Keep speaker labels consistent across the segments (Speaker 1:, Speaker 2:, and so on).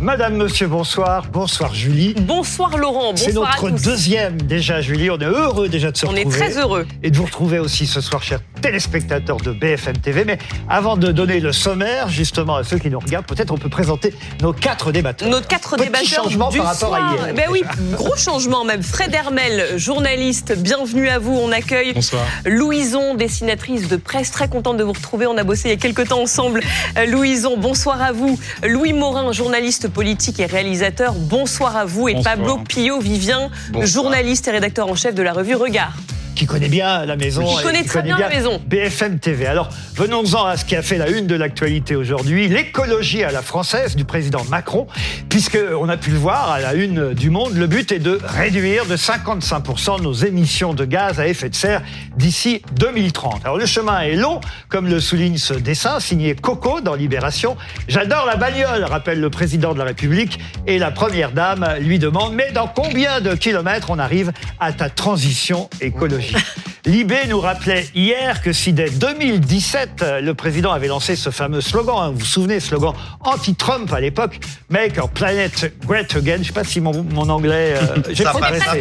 Speaker 1: Madame, Monsieur, bonsoir. Bonsoir Julie.
Speaker 2: Bonsoir Laurent,
Speaker 1: C'est notre
Speaker 2: à tous.
Speaker 1: deuxième déjà Julie. On est heureux déjà de se
Speaker 2: On est
Speaker 1: retrouver.
Speaker 2: très heureux.
Speaker 1: Et de vous retrouver aussi ce soir, chers téléspectateurs de BFM TV. Mais avant de donner le sommaire, justement, à ceux qui nous regardent, peut-être on peut présenter nos quatre débatteurs.
Speaker 2: Nos quatre
Speaker 1: Petit
Speaker 2: débatteurs
Speaker 1: changement
Speaker 2: du
Speaker 1: par rapport à
Speaker 2: soir.
Speaker 1: hier.
Speaker 2: Ben oui, gros changement même. Fred Hermel, journaliste, bienvenue à vous. On accueille
Speaker 3: Bonsoir.
Speaker 2: Louison, dessinatrice de presse, très contente de vous retrouver. On a bossé il y a quelques temps ensemble. Euh, Louison, bonsoir à vous. Louis Morin, journaliste politique et réalisateur, bonsoir à vous. Et
Speaker 3: Bonsoir.
Speaker 2: Pablo Pio Vivien,
Speaker 3: Bonsoir.
Speaker 2: journaliste et rédacteur en chef de la revue Regard.
Speaker 1: Qui connaît bien la maison.
Speaker 2: Qui connaît très bien la maison.
Speaker 1: BFM TV. Alors, venons-en à ce qui a fait la une de l'actualité aujourd'hui, l'écologie à la française du président Macron, puisque on a pu le voir à la une du Monde, le but est de réduire de 55% nos émissions de gaz à effet de serre d'ici 2030. Alors, le chemin est long, comme le souligne ce dessin signé Coco dans Libération. J'adore la bagnole, rappelle le président de la République, et la première dame lui demande, mais dans combien de kilomètres on arrive à ta transition écologique? Libé nous rappelait hier que si dès 2017, euh, le président avait lancé ce fameux slogan, hein, vous vous souvenez, slogan anti-Trump à l'époque, Make our planet great again. Je ne sais pas si mon, mon anglais... euh, j'ai progressé.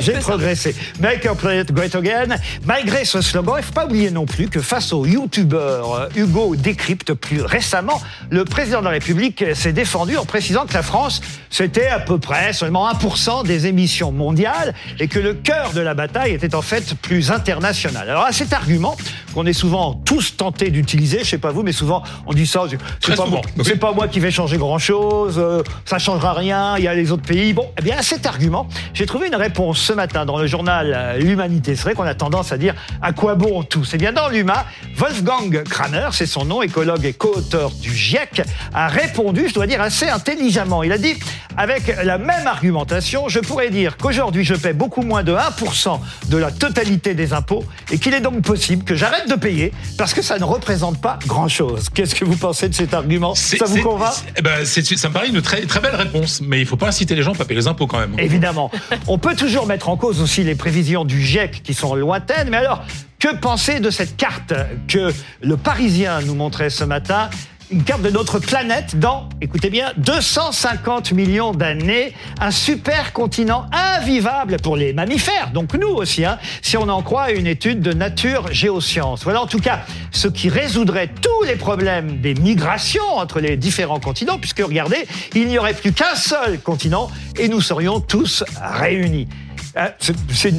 Speaker 1: J'ai progressé. Make our planet great again. Malgré ce slogan, il ne faut pas oublier non plus que face au youtubeur euh, Hugo Décrypte plus récemment, le président de la République s'est défendu en précisant que la France, c'était à peu près seulement 1% des émissions mondiales et que le cœur de la bataille était en fait plus international. Alors à cet argument qu'on est souvent tous tentés d'utiliser, je sais pas vous, mais souvent on dit ça, c'est pas, moi- c'est pas moi qui vais changer grand chose, ça changera rien, il y a les autres pays. Bon, eh bien à cet argument, j'ai trouvé une réponse ce matin dans le journal euh, L'Humanité. C'est vrai qu'on a tendance à dire à quoi bon tout? C'est bien dans l'Huma, Wolfgang Kramer, c'est son nom, écologue et co-auteur du GIEC, a répondu, je dois dire assez intelligemment. Il a dit avec la même argumentation, je pourrais dire qu'aujourd'hui je paie beaucoup moins de 1% de la totalité des impôts et qu'il est donc possible que j'arrête de payer parce que ça ne représente pas grand-chose. Qu'est-ce que vous pensez de cet argument? Ça vous convainc?
Speaker 3: eh ben, Ça me paraît une très, très belle réponse, mais il faut pas inciter les gens à pas payer les impôts quand même.
Speaker 1: Évidemment. On peut toujours mettre en cause aussi les prévisions du GIEC qui sont lointaines, mais alors, que penser de cette carte que le Parisien nous montrait ce matin? Une carte de notre planète dans, écoutez bien, 250 millions d'années, un super continent invivable pour les mammifères, donc nous aussi, hein, si on en croit une étude de Nature Géosciences. Voilà en tout cas ce qui résoudrait tous les problèmes des migrations entre les différents continents, puisque regardez, il n'y aurait plus qu'un seul continent et nous serions tous réunis. Euh, c'est- C'est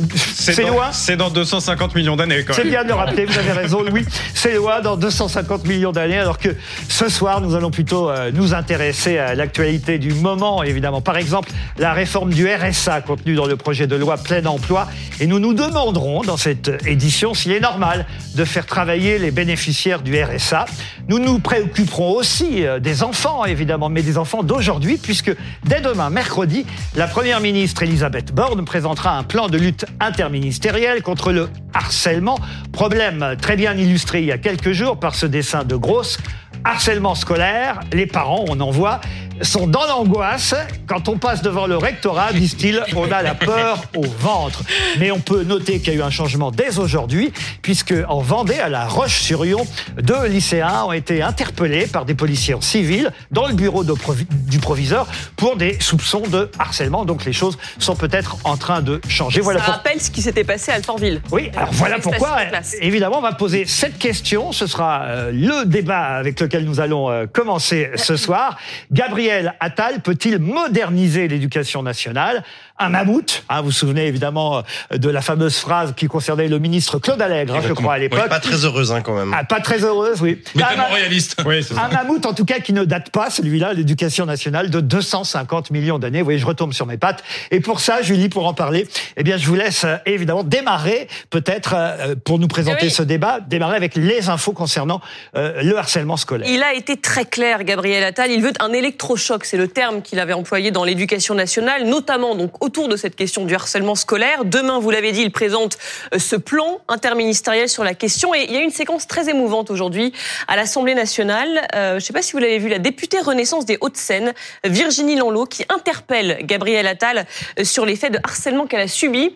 Speaker 1: c'est loin
Speaker 4: C'est dans 250 millions d'années quand
Speaker 1: c'est
Speaker 4: même.
Speaker 1: bien de le rappeler, vous avez raison, Louis. C'est loin dans 250 millions d'années, alors que ce soir, nous allons plutôt euh, nous intéresser à l'actualité du moment, évidemment. Par exemple, la réforme du RSA contenue dans le projet de loi plein emploi. Et nous nous demanderons dans cette édition s'il est normal de faire travailler les bénéficiaires du RSA. Nous nous préoccuperons aussi euh, des enfants, évidemment, mais des enfants d'aujourd'hui, puisque dès demain, mercredi, la Première ministre Elisabeth Borne présentera un plan de lutte interministériel contre le harcèlement. Problème très bien illustré il y a quelques jours par ce dessin de grosse. Harcèlement scolaire, les parents, on en voit, sont dans l'angoisse. Quand on passe devant le rectorat, disent-ils, on a la peur au ventre. Mais on peut noter qu'il y a eu un changement dès aujourd'hui, puisque en Vendée, à la Roche-sur-Yon, deux lycéens ont été interpellés par des policiers en civil dans le bureau de provi- du proviseur pour des soupçons de harcèlement. Donc les choses sont peut-être en train de changer. Voilà
Speaker 2: Ça
Speaker 1: pour-
Speaker 2: rappelle ce qui s'était passé à Alfortville.
Speaker 1: oui, alors voilà pourquoi, évidemment, on va poser cette question. Ce sera euh, le débat avec lequel nous allons euh, commencer ce soir. Gabriel Attal peut-il moderniser l'éducation nationale? Un mammouth, hein, vous vous souvenez évidemment euh, de la fameuse phrase qui concernait le ministre Claude Allègre, hein, je crois, à l'époque.
Speaker 4: Pas très heureuse hein, quand même.
Speaker 1: Ah, pas très heureuse, oui.
Speaker 3: Mais
Speaker 1: Un
Speaker 3: tellement
Speaker 1: ma-
Speaker 3: réaliste.
Speaker 4: Oui, c'est ça.
Speaker 1: un mammouth, en tout cas, qui ne date pas, celui-là, l'éducation nationale, de 250 millions d'années. Vous voyez, je retombe sur mes pattes. Et pour ça, Julie, pour en parler, eh bien, je vous laisse euh, évidemment démarrer, peut-être, euh, pour nous présenter
Speaker 2: Oui.
Speaker 1: ce débat, démarrer avec les infos concernant euh, le harcèlement scolaire.
Speaker 2: Il a été très clair, Gabriel Attal. Il veut un électrochoc. C'est le terme qu'il avait employé dans l'éducation nationale, notamment donc autour de cette question du harcèlement scolaire. Demain, vous l'avez dit, il présente euh, ce plan interministériel sur la question. Et il y a une séquence très émouvante aujourd'hui à l'Assemblée nationale. Euh, je ne sais pas si vous l'avez vu, la députée Renaissance des Hauts-de-Seine, Virginie Lanlot, qui interpelle Gabriel Attal euh, sur les faits de harcèlement qu'elle a subis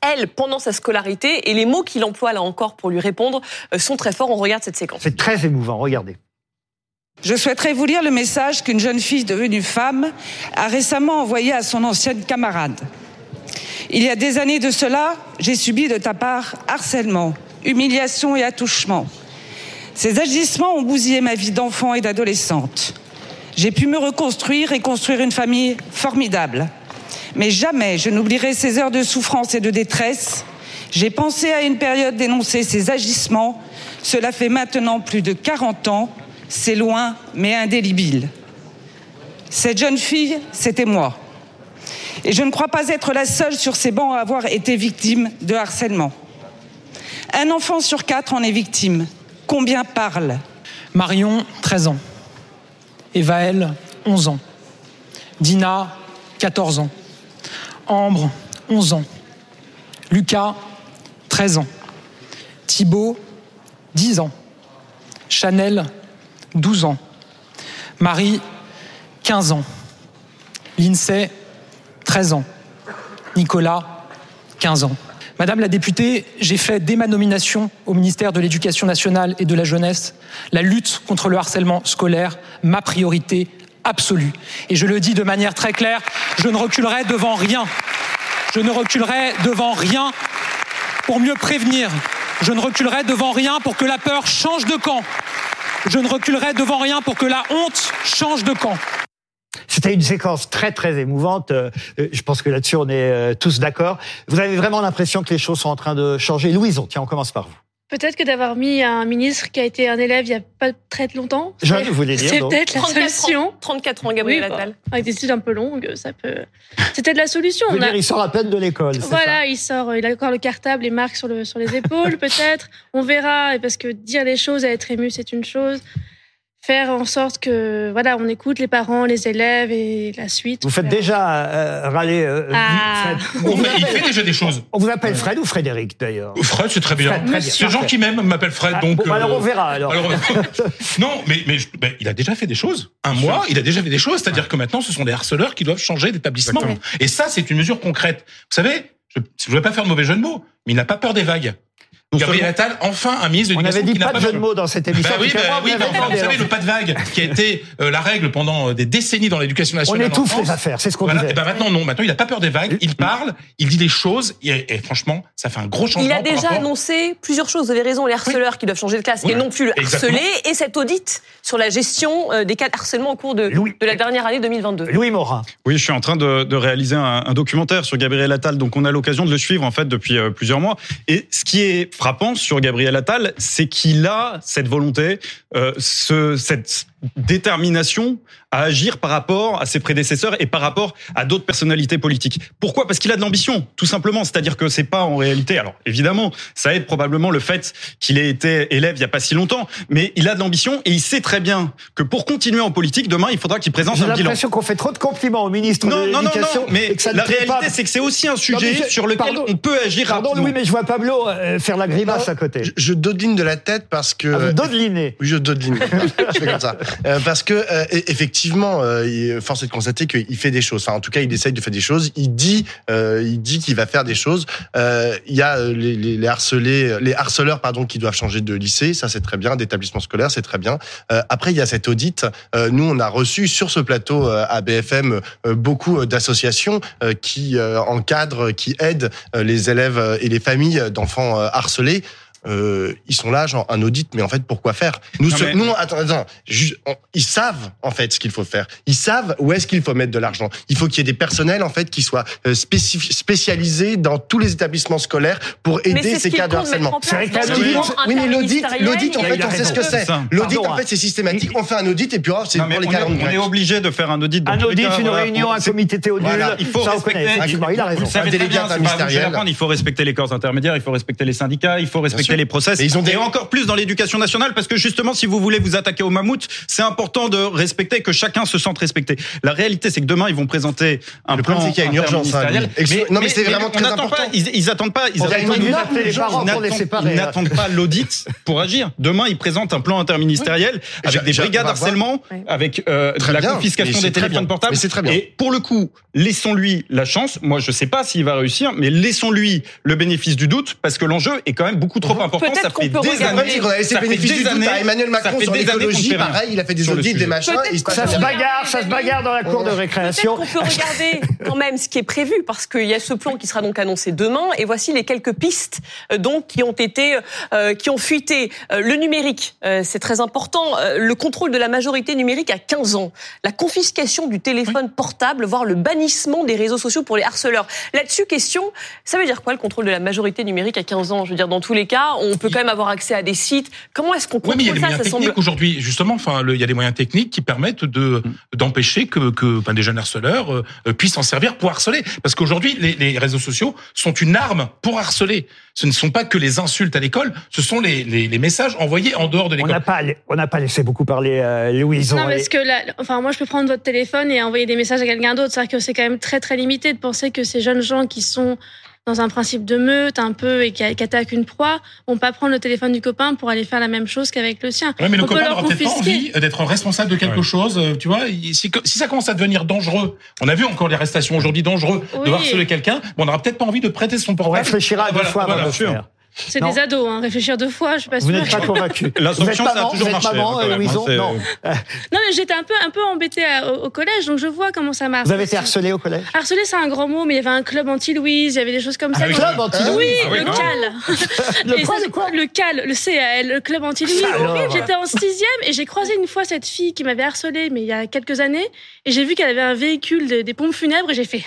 Speaker 2: elle, pendant sa scolarité, et les mots qu'il emploie là encore pour lui répondre sont très forts. On regarde cette séquence.
Speaker 1: C'est très émouvant, regardez.
Speaker 5: Je souhaiterais vous lire le message qu'une jeune fille devenue femme a récemment envoyé à son ancienne camarade. Il y a des années de cela, j'ai subi de ta part harcèlement, humiliation et attouchement. Ces agissements ont bousillé ma vie d'enfant et d'adolescente. J'ai pu me reconstruire et construire une famille formidable. Mais jamais je n'oublierai ces heures de souffrance et de détresse. J'ai pensé à une période d'énoncer ces agissements. Cela fait maintenant plus de 40 ans. C'est loin, mais indélébile. Cette jeune fille, c'était moi. Et je ne crois pas être la seule sur ces bancs à avoir été victime de harcèlement. Un enfant sur quatre en est victime. Combien parlent
Speaker 6: Marion, 13 ans. Evaël, 11 ans. Dina, 14 ans. Ambre, 11 ans. Lucas, 13 ans. Thibaut, 10 ans. Chanel, 12 ans. Marie, 15 ans. Lindsay, 13 ans. Nicolas, 15 ans. Madame la députée, j'ai fait dès ma nomination au ministère de l'Éducation nationale et de la jeunesse la lutte contre le harcèlement scolaire ma priorité absolue. Et je le dis de manière très claire, je ne reculerai devant rien. Je ne reculerai devant rien pour mieux prévenir. Je ne reculerai devant rien pour que la peur change de camp. Je ne reculerai devant rien pour que la honte change de camp.
Speaker 1: C'était une séquence très très émouvante. Euh, Je pense que là-dessus on est euh, tous d'accord. Vous avez vraiment l'impression que les choses sont en train de changer. Louison, tiens, on commence par vous.
Speaker 7: Peut-être que d'avoir mis un ministre qui a été un élève il n'y a pas très longtemps.
Speaker 1: Vous voulez dire,
Speaker 7: C'est peut-être la
Speaker 2: 34
Speaker 7: solution.
Speaker 2: ans, 34 ans, Gabriel
Speaker 7: Oui, bah,
Speaker 2: Attal.
Speaker 7: Avec des études un peu longues, ça peut. C'est peut-être la solution. On a-
Speaker 1: dire, il sort à peine de l'école. ça
Speaker 7: Voilà, il sort, il a encore le cartable, les marques sur, le, sur les épaules, peut-être. On verra, et parce que dire les choses et être ému, c'est une chose. Faire en sorte que, voilà, on écoute les parents, les élèves et la suite.
Speaker 1: Vous faites déjà euh, râler. euh,
Speaker 7: Ah.
Speaker 1: Fred.
Speaker 3: On fait- il fait déjà des choses.
Speaker 1: On vous appelle Fred ou Frédéric d'ailleurs?
Speaker 3: Fred, c'est très bien.
Speaker 1: Fred, très bien.
Speaker 3: C'est les gens qui m'aiment m'appellent Fred,
Speaker 1: Ah,
Speaker 3: donc.
Speaker 1: bon, alors
Speaker 3: euh,
Speaker 1: on verra alors.
Speaker 3: alors, non, mais, mais ben, il a déjà fait des choses. Un mois, il a déjà fait des choses. C'est-à-dire que maintenant, ce sont des harceleurs qui doivent changer d'établissement. Et ça, c'est une mesure concrète. Vous savez, je ne veux pas faire de mauvais jeu de mots, mais il n'a pas peur des vagues. Gabriel Attal, enfin un ministre de
Speaker 1: on avait
Speaker 3: l'éducation
Speaker 1: dit pas
Speaker 3: pas
Speaker 1: de jeu de mots dans cette émission.
Speaker 3: Bah oui,
Speaker 1: en
Speaker 3: bah oui,
Speaker 1: vous
Speaker 3: bah enfin, vous savez, le pas de vague, qui a été euh, la règle pendant euh, des décennies dans l'éducation
Speaker 1: On
Speaker 3: nationale. en
Speaker 1: étouffe
Speaker 3: France.
Speaker 1: les affaires, c'est ce qu'on
Speaker 3: Voilà.
Speaker 1: disait.
Speaker 3: Et ben maintenant, non. Maintenant, il n'a pas peur des vagues. Il parle, il dit des choses. Et, et franchement, ça fait un gros changement.
Speaker 2: Il a déjà
Speaker 3: rapport-
Speaker 2: annoncé plusieurs choses. Vous avez raison, les harceleurs qui doivent changer de classe
Speaker 3: Oui,
Speaker 2: et non plus le harceler, et cet audit sur la gestion euh, des cas de harcèlement au cours de,
Speaker 1: Louis.
Speaker 2: de la dernière année 2022.
Speaker 1: Louis Morin.
Speaker 4: Oui, je suis en train de, de réaliser un, un documentaire sur Gabriel Attal, donc on a l'occasion de le suivre en fait depuis plusieurs mois. Et ce qui est frappant sur Gabriel Attal, c'est qu'il a cette volonté, euh, ce, cette détermination à agir par rapport à ses prédécesseurs et par rapport à d'autres personnalités politiques. Pourquoi? Parce qu'il a de l'ambition, tout simplement. C'est-à-dire que c'est pas en réalité. Alors évidemment, ça aide probablement le fait qu'il ait été élève il y a pas si longtemps, mais il a de l'ambition et il sait très bien que pour continuer en politique, demain, il faudra qu'il présente
Speaker 1: J'ai
Speaker 4: un bilan.
Speaker 1: l'impression qu'on fait trop de compliments au ministre
Speaker 4: Non,
Speaker 1: de
Speaker 4: non, non, non, mais
Speaker 1: que ça
Speaker 4: la réalité, c'est que c'est aussi un sujet
Speaker 1: je-
Speaker 4: sur lequel
Speaker 1: pardon.
Speaker 4: on peut agir
Speaker 1: Pardon,
Speaker 4: rapidement.
Speaker 1: Louis, mais je vois Pablo euh, faire la grimace
Speaker 8: Non,
Speaker 1: à côté.
Speaker 8: Je, je dodeline de la tête parce que.
Speaker 1: Ah, vous dodelinez.
Speaker 8: Oui, je dodeline. je fais comme ça. Euh, parce que euh, e- effectivement, euh, force est de constater qu'il fait des choses. Enfin, en tout cas, il essaye de faire des choses. Il dit, euh, il dit qu'il va faire des choses. Euh, il y a les, les, les harcelés, les harceleurs, pardon, qui doivent changer de lycée. Ça, c'est très bien. D'établissement scolaire, c'est très bien. Après, il y a cet audit. Nous, on a reçu sur ce plateau à BFM beaucoup d'associations qui encadrent, qui aident les élèves et les familles d'enfants harcelés. Euh, ils sont là, genre un audit, mais en fait, pourquoi faire? Nous,
Speaker 4: Non,
Speaker 8: ce-
Speaker 4: mais-
Speaker 8: nous, attends, attends, on- ils savent en fait ce qu'il faut faire. Ils savent où est-ce qu'il faut mettre de l'argent. Il faut qu'il y ait des personnels en fait qui soient euh, spécif- spécialisés dans tous les établissements scolaires pour aider ces cas de harcèlement.
Speaker 1: C'est vrai
Speaker 2: dans
Speaker 1: qu'un
Speaker 2: le
Speaker 1: audit-
Speaker 2: plan
Speaker 8: Oui, mais l'audit, l'audit, en fait, on sait ce que c'est. L'audit, en fait, c'est systématique. On fait un audit et puis oh, c'est
Speaker 4: Non,
Speaker 8: pour les
Speaker 4: on, est,
Speaker 8: calendes
Speaker 4: on est obligé de faire un audit.
Speaker 1: Un audit, une réunion, un comité théodule.
Speaker 8: Voilà,
Speaker 4: il faut respecter-.
Speaker 1: Effectivement, il a
Speaker 4: Vous
Speaker 1: raison.
Speaker 8: Un
Speaker 4: Il faut respecter les corps intermédiaires, il faut respecter les syndicats, il faut respecter les process.
Speaker 8: Mais ils ont des-
Speaker 4: Et encore plus dans l'éducation nationale, parce que justement, si vous voulez vous attaquer au mammouth, c'est important de respecter que chacun se sente respecté. La réalité, c'est que demain, ils vont présenter un
Speaker 8: Le
Speaker 4: plan
Speaker 8: problème, c'est qu'il y a une urgence, hein, non, mais c'est vraiment très important.
Speaker 4: Pas, ils, ils attendent pas. Ils n'attendent- pas l'audit pour agir. Demain, ils présentent un plan interministériel avec des brigades harcèlement, avec euh, la
Speaker 8: bien.
Speaker 4: confiscation des téléphones portables.
Speaker 8: Mais c'est très bien.
Speaker 4: Et pour le coup, laissons-lui la chance. Moi, je sais pas s'il va réussir, mais laissons-lui le bénéfice du doute parce que l'enjeu est quand même beaucoup trop important.
Speaker 2: Peut-être
Speaker 4: Ça
Speaker 2: qu'on
Speaker 4: fait
Speaker 2: peut
Speaker 4: des
Speaker 2: regarder.
Speaker 4: années.
Speaker 8: C'est qu'on a laissé du doute à Emmanuel Macron sur l'écologie. Pareil, il a fait des audits, des machins.
Speaker 1: Ça se bagarre, ça se bagarre dans la cour de récréation.
Speaker 2: Peut-être qu'on peut regarder quand même ce qui est prévu parce qu'il y a ce plan qui sera donc annoncé demain et voici les quelques pistes euh, donc qui ont été euh, qui ont fuité Euh, le numérique euh, c'est très important le contrôle de la majorité numérique à 15 ans la confiscation du téléphone portable voire le bannissement des réseaux sociaux pour les harceleurs là-dessus question ça veut dire quoi le contrôle de la majorité numérique à 15 ans? Je veux dire dans tous les cas on peut quand même avoir accès à des sites comment est-ce qu'on
Speaker 3: Oui, mais il y a
Speaker 2: contrôle
Speaker 3: des
Speaker 2: ça?
Speaker 3: moyens
Speaker 2: ça semble
Speaker 3: techniques aujourd'hui, justement. Enfin, le- il y a des moyens techniques qui permettent de d'empêcher que, que des jeunes harceleurs euh, euh, puissent s'en servir pour harceler. Parce qu'aujourd'hui, les, les réseaux sociaux sont une arme pour harceler. Ce ne sont pas que les insultes à l'école, ce sont les, les, les messages envoyés en dehors de
Speaker 1: On
Speaker 3: l'école.
Speaker 1: n'a pas, on n'a pas laissé beaucoup parler euh, Louise.
Speaker 7: Non,
Speaker 1: On-
Speaker 7: parce que là, enfin, moi, je peux prendre votre téléphone et envoyer des messages à quelqu'un d'autre. C'est-à-dire que c'est quand même très, très limité de penser que ces jeunes gens qui sont dans un principe de meute un peu et qui, qui attaquent une proie vont pas prendre le téléphone du copain pour aller faire la même chose qu'avec le sien.
Speaker 3: Ouais, mais le
Speaker 7: On peut
Speaker 3: copain
Speaker 7: leur
Speaker 3: n'aura peut-être pas
Speaker 7: confisquer.
Speaker 3: envie d'être responsable de quelque
Speaker 4: Ouais.
Speaker 3: chose. euh, Tu vois, si, si ça commence à devenir dangereux, on a vu encore les arrestations aujourd'hui dangereux de
Speaker 7: Oui.
Speaker 3: harceler quelqu'un, on n'aura peut-être pas envie de prêter son
Speaker 1: on
Speaker 3: portable.
Speaker 1: réfléchira deux
Speaker 3: Voilà,
Speaker 1: fois avant
Speaker 3: voilà.
Speaker 1: de le faire.
Speaker 7: C'est des ados, hein. réfléchir deux fois, je suis pas
Speaker 1: Vous n'êtes pas convaincu.
Speaker 4: La
Speaker 1: Vous êtes
Speaker 4: sanction, ça a toujours marché,
Speaker 1: maman,
Speaker 4: hein,
Speaker 1: Louison
Speaker 4: hein, c'est-
Speaker 1: Non.
Speaker 7: Non, mais j'étais un peu, un peu embêtée à- au, au collège, donc je vois comment ça marche.
Speaker 1: Vous avez été harcelé au collège?
Speaker 7: Harcelé, c'est un grand mot, mais il y avait un club anti-Louise, il y avait des choses comme ça.
Speaker 3: oui,
Speaker 7: Donc-
Speaker 1: Club anti
Speaker 7: Oui,
Speaker 4: Ah oui,
Speaker 7: le
Speaker 4: non.
Speaker 7: CAL.
Speaker 1: Le quoi,
Speaker 7: ça,
Speaker 1: le quoi
Speaker 7: Le CAL, le CAL, le club anti-Louis.
Speaker 1: Alors.
Speaker 7: J'étais en sixième et j'ai croisé une fois cette fille qui m'avait harcelée, mais il y a quelques années, et j'ai vu qu'elle avait un véhicule de- des pompes funèbres et j'ai fait.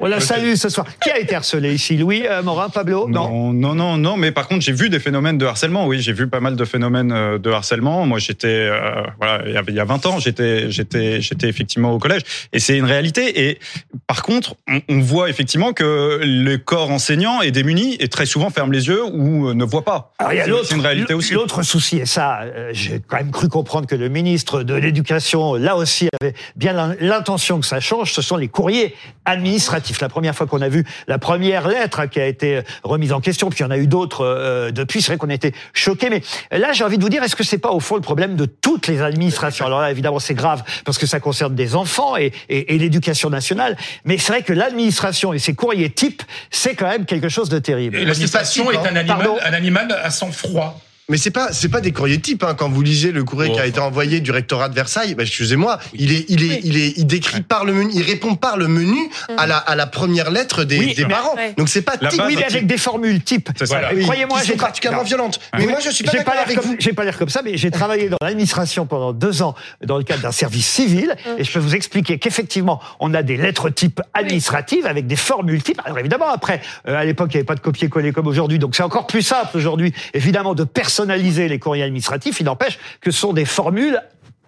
Speaker 1: On la salue ce soir. Qui a été harcelé ici? Louis, euh, Morin, Pablo
Speaker 4: Non, non, non, non. Mais par contre, j'ai vu des phénomènes de harcèlement. Oui, j'ai vu pas mal de phénomènes euh, de harcèlement. Moi, j'étais, euh, voilà, il y avait- il y a 20 ans, j'étais, j'étais, j'étais effectivement au collège. Et c'est une réalité. Et par contre, on, on voit effectivement que le corps enseignant est démuni et très souvent ferme les yeux ou euh, ne voit pas.
Speaker 1: Alors, il y a
Speaker 4: C'est-
Speaker 1: l'autre,
Speaker 4: C'est une réalité aussi.
Speaker 1: L'autre souci, et ça, euh, j'ai quand même cru comprendre que le ministre de l'Éducation, là aussi, avait bien l'in- l'intention que ça change, ce sont les courriers administratifs. La première fois qu'on a vu la première lettre hein, qui a été remise en question, puis il y en a eu d'autres euh, depuis, c'est vrai qu'on était choqués. Mais là, j'ai envie de vous dire, est-ce que c'est pas au fond le problème de toutes les administrations? Alors là, évidemment, c'est grave parce que ça concerne des enfants et, et, et l'éducation nationale. Mais c'est vrai que l'administration et ses courriers types, c'est quand même quelque chose de terrible.
Speaker 3: Et l'administration est un animal, un animal à sang froid.
Speaker 8: Mais c'est pas c'est pas des courriers types hein. quand vous lisez le courrier
Speaker 3: Oh,
Speaker 8: qui a été envoyé du rectorat de Versailles bah, excusez-moi il est il est
Speaker 7: Oui.
Speaker 8: il est il décrit par le menu il répond par le menu à la à la première lettre des,
Speaker 1: Oui,
Speaker 8: des
Speaker 1: mais-
Speaker 8: parents
Speaker 7: Ouais.
Speaker 8: donc c'est pas
Speaker 4: La
Speaker 8: type
Speaker 4: base,
Speaker 1: Oui, mais
Speaker 4: type.
Speaker 1: avec des formules types.
Speaker 4: C'est ça.
Speaker 3: Voilà.
Speaker 1: Croyez-moi,
Speaker 8: qui
Speaker 1: j'ai
Speaker 8: sont particulièrement
Speaker 1: non.
Speaker 8: violentes mais moi je suis pas d'accord avec
Speaker 1: comme,
Speaker 8: vous
Speaker 1: J'ai pas l'air comme ça, mais j'ai travaillé dans l'administration pendant deux ans dans le cadre d'un service civil, et je peux vous expliquer qu'effectivement, on a des lettres types administratives avec des formules types. Alors évidemment, après, euh, à l'époque, il n'y avait pas de copier-coller comme aujourd'hui, donc c'est encore plus simple aujourd'hui, évidemment, de personnaliser les courriers administratifs. Il n'empêche que ce sont des formules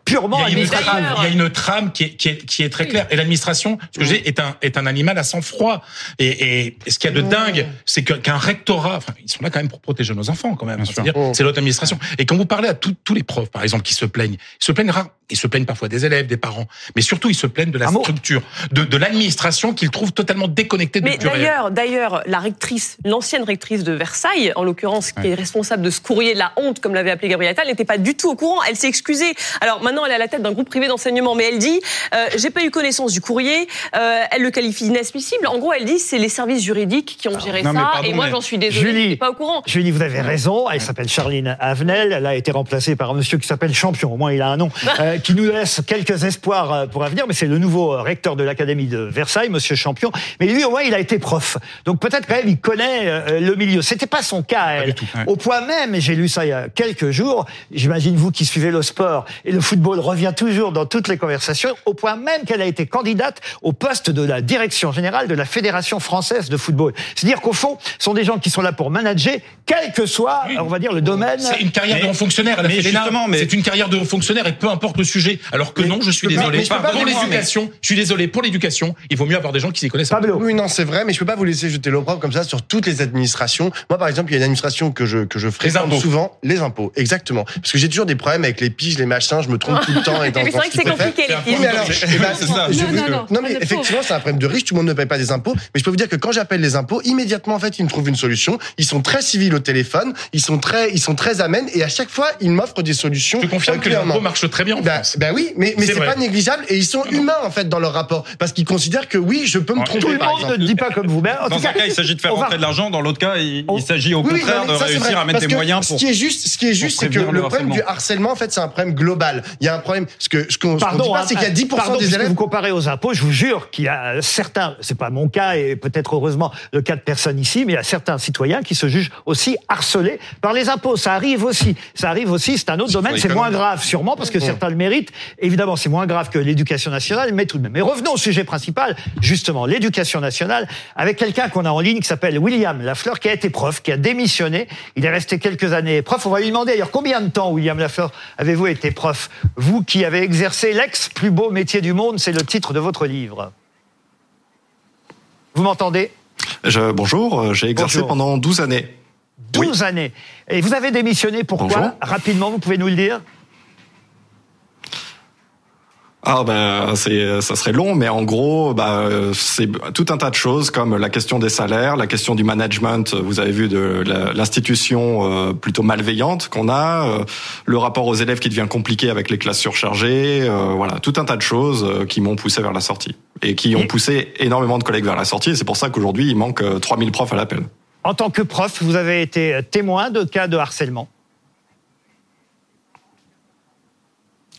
Speaker 1: purement
Speaker 3: Il y a une
Speaker 1: administratives.
Speaker 3: trame,
Speaker 2: D'ailleurs-
Speaker 3: il y a une trame qui est, qui est, qui est très claire. Et l'administration, ce que j'ai, est un, est un animal à sang froid. Et, et ce qu'il y a de dingue, c'est que- qu'un rectorat, enfin, ils sont là quand même pour protéger nos enfants, quand même. C'est l'autre administration. Et quand vous parlez à tous tous les profs, par exemple, qui se plaignent, ils se plaignent rare, ils se plaignent parfois des élèves, des parents, mais surtout ils se plaignent de la
Speaker 1: Un mot.
Speaker 3: structure, de, de l'administration qu'ils trouvent totalement déconnectée de
Speaker 2: Mais d'ailleurs, d'ailleurs, la rectrice, l'ancienne rectrice de Versailles, en l'occurrence, qui est responsable de ce courrier de la honte, comme l'avait appelé Gabriel Attal, n'était pas du tout au courant. Elle s'est excusée. Alors maintenant, elle est à la tête d'un groupe privé d'enseignement, mais elle dit euh, j'ai pas eu connaissance du courrier. Euh, elle le qualifie d'inadmissible. En gros, elle dit c'est les services juridiques qui ont géré
Speaker 4: non, mais
Speaker 2: ça,
Speaker 4: pardon,
Speaker 2: et moi j'en suis désolée,
Speaker 1: Julie.
Speaker 2: je n'étais pas au courant.
Speaker 1: Julie, vous avez raison. Elle s'appelle Charline Avenel. Elle a été remplacée par un monsieur qui s'appelle Champion. Au moins, il a un nom euh, qui nous laisse quelques espoirs euh, pour l'avenir. Mais c'est le nouveau recteur de l'Académie de Versailles, monsieur Champion. Mais lui, au moins, il a été prof. Donc peut-être quand même, il connaît le milieu. C'était pas son cas, elle.
Speaker 4: du tout, ouais.
Speaker 1: Au point même, et j'ai lu ça il y a quelques jours. J'imagine vous qui suivez le sport et le football revient toujours dans toutes les conversations, au point même qu'elle a été candidate au poste de la direction générale de la Fédération française de football. C'est-à-dire qu'au fond, ce sont des gens qui sont là pour manager, quel que soit, on va dire, le domaine.
Speaker 3: C'est une carrière de haut fonctionnaire. Elle a
Speaker 4: mais justement, mais-
Speaker 3: C'est une carrière de haut fonctionnaire et peu importe le sujet. Alors que non, je suis désolé.
Speaker 8: mais je
Speaker 3: pour l'éducation, je suis désolé. Pour l'éducation, il vaut mieux avoir des gens qui s'y connaissent. un peu.
Speaker 1: Pablo.
Speaker 8: Oui, non, c'est vrai, mais je peux pas vous laisser jeter l'opprobre comme ça sur toutes les administrations. Moi, par exemple, il y a une administration que je que je fréquente souvent, les impôts, exactement. Parce que j'ai toujours des problèmes avec les piges, les machins, je me trompe tout le temps. Et dans,
Speaker 2: Mais c'est vrai que c'est compliqué les
Speaker 7: Non,
Speaker 8: veux-
Speaker 7: non, non,
Speaker 8: non,
Speaker 7: pas
Speaker 8: mais effectivement, c'est un problème de riche. Tout le monde ne paye pas des impôts. Mais je peux vous dire que quand j'appelle les impôts, immédiatement, en fait, ils me trouvent une solution. Ils sont très civils au téléphone. Ils sont très, ils sont très amènes. Et à chaque fois, ils m'offrent des solutions.
Speaker 3: Je confirme
Speaker 8: euh,
Speaker 3: que les impôts marchent très bien en
Speaker 8: Ben,
Speaker 3: France.
Speaker 8: ben oui, mais, mais
Speaker 3: C'est
Speaker 8: pas négligeable et ils sont humains en fait dans leur rapport parce qu'ils considèrent que oui, je peux me tromper
Speaker 1: Tout le monde ne dit pas comme vous.
Speaker 4: Dans un cas, il s'agit de faire rentrer de l'argent. Dans l'autre cas, il, s'agit au contraire de réussir à mettre des moyens
Speaker 8: Ce
Speaker 4: pour.
Speaker 8: qui est juste, ce qui est juste, c'est que
Speaker 4: le
Speaker 8: problème du
Speaker 4: harcèlement.
Speaker 8: harcèlement, en fait, c'est un problème global. Il y a un problème. Ce que ce qu'on ce qu'on dit
Speaker 1: Pardon,
Speaker 8: pas,
Speaker 1: hein,
Speaker 8: c'est qu'il y a 10%
Speaker 1: pardon,
Speaker 8: des élèves.
Speaker 1: vous comparez aux impôts, je vous jure qu'il y a certains, c'est pas mon cas et peut-être heureusement le cas de personnes ici, mais il y a certains citoyens qui se jugent aussi harcelés par les impôts. Ça arrive aussi. Ça arrive aussi. C'est un autre domaine. C'est moins grave, sûrement, parce que certains le méritent. Évidemment, c'est moins grave que l'éducation nationale, mais tout de même. Mais revenons au sujet principal, justement, l'éducation nationale, avec quelqu'un qu'on a en ligne qui s'appelle William Lafleur, qui a été prof, qui a démissionné. Il est resté quelques années prof. On va lui demander d'ailleurs combien de temps, William Lafleur, avez-vous été prof Vous qui avez exercé l'ex plus beau métier du monde, c'est le titre de votre livre. Vous m'entendez?
Speaker 9: Je- bonjour, euh, j'ai exercé
Speaker 1: Bonjour.
Speaker 9: pendant 12 années.
Speaker 1: 12 années. Et vous avez démissionné, pourquoi? Rapidement, vous pouvez nous le dire?
Speaker 9: Ah ben c'est ça serait long, mais en gros bah c'est tout un tas de choses comme la question des salaires, la question du management. Vous avez vu de l'institution euh, plutôt malveillante qu'on a, euh, le rapport aux élèves qui devient compliqué avec les classes surchargées, euh, voilà tout un tas de choses qui m'ont poussé vers la sortie et qui ont poussé énormément de collègues vers la sortie. C'est pour ça qu'aujourd'hui il manque euh, 3000 profs à l'appel.
Speaker 1: En tant que prof, vous avez été témoin de cas de harcèlement?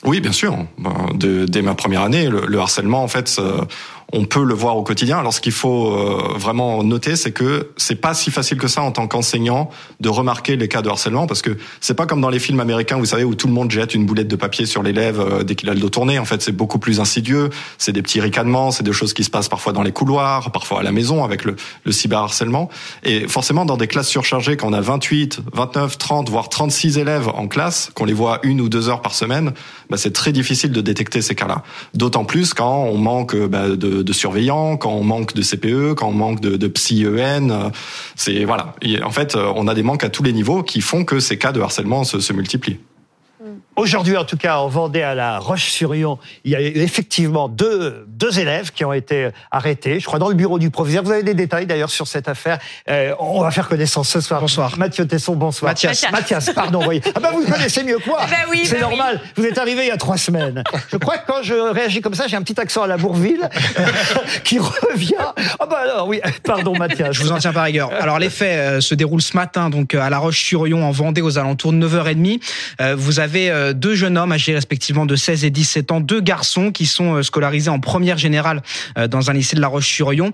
Speaker 9: Oui, bien sûr. Dès ma première année, le, le harcèlement, en fait, on peut le voir au quotidien. Alors, ce qu'il faut euh, vraiment noter, c'est que c'est pas si facile que ça en tant qu'enseignant de remarquer les cas de harcèlement, parce que c'est pas comme dans les films américains, vous savez, où tout le monde jette une boulette de papier sur l'élève euh, dès qu'il a le dos tourné. En fait, c'est beaucoup plus insidieux. C'est des petits ricanements, c'est des choses qui se passent parfois dans les couloirs, parfois à la maison avec le, le cyberharcèlement. Et forcément, dans des classes surchargées, quand on a 28, 29, 30, voire 36 élèves en classe, qu'on les voit une ou deux heures par semaine, bah, c'est très difficile de détecter ces cas-là. D'autant plus quand on manque bah, de, de surveillants, quand on manque de CPE, quand on manque de, de psy-EN. C'est voilà. Et en fait, euh, on a des manques à tous les niveaux qui font que ces cas de harcèlement se, se multiplient.
Speaker 1: Aujourd'hui, en tout cas, en Vendée, à la Roche-sur-Yon, il y a eu effectivement deux, deux élèves qui ont été arrêtés, je crois, dans le bureau du proviseur. Vous avez des détails d'ailleurs sur cette affaire. Euh, on va faire connaissance ce soir.
Speaker 10: Bonsoir.
Speaker 1: Mathieu Tesson, bonsoir.
Speaker 10: Mathias.
Speaker 1: Mathias, pardon. voyez. Ah bah vous le connaissez mieux que moi.
Speaker 2: Ah bah oui,
Speaker 1: C'est
Speaker 2: bah oui.
Speaker 1: normal. Vous êtes arrivé il y a trois semaines. Je crois que quand je réagis comme ça, j'ai un petit accent à la Bourville euh, qui revient. Ah bah alors, oui, pardon Mathias.
Speaker 10: Je vous en tiens par rigueur. Alors les faits euh, se déroulent ce matin donc euh, à La Roche-sur-Yon en Vendée aux alentours de 9h30. Euh, vous avez euh, deux jeunes hommes âgés respectivement de 16 et 17 ans, deux garçons qui sont euh, scolarisés en première générale euh, dans un lycée de La Roche-sur-Yon,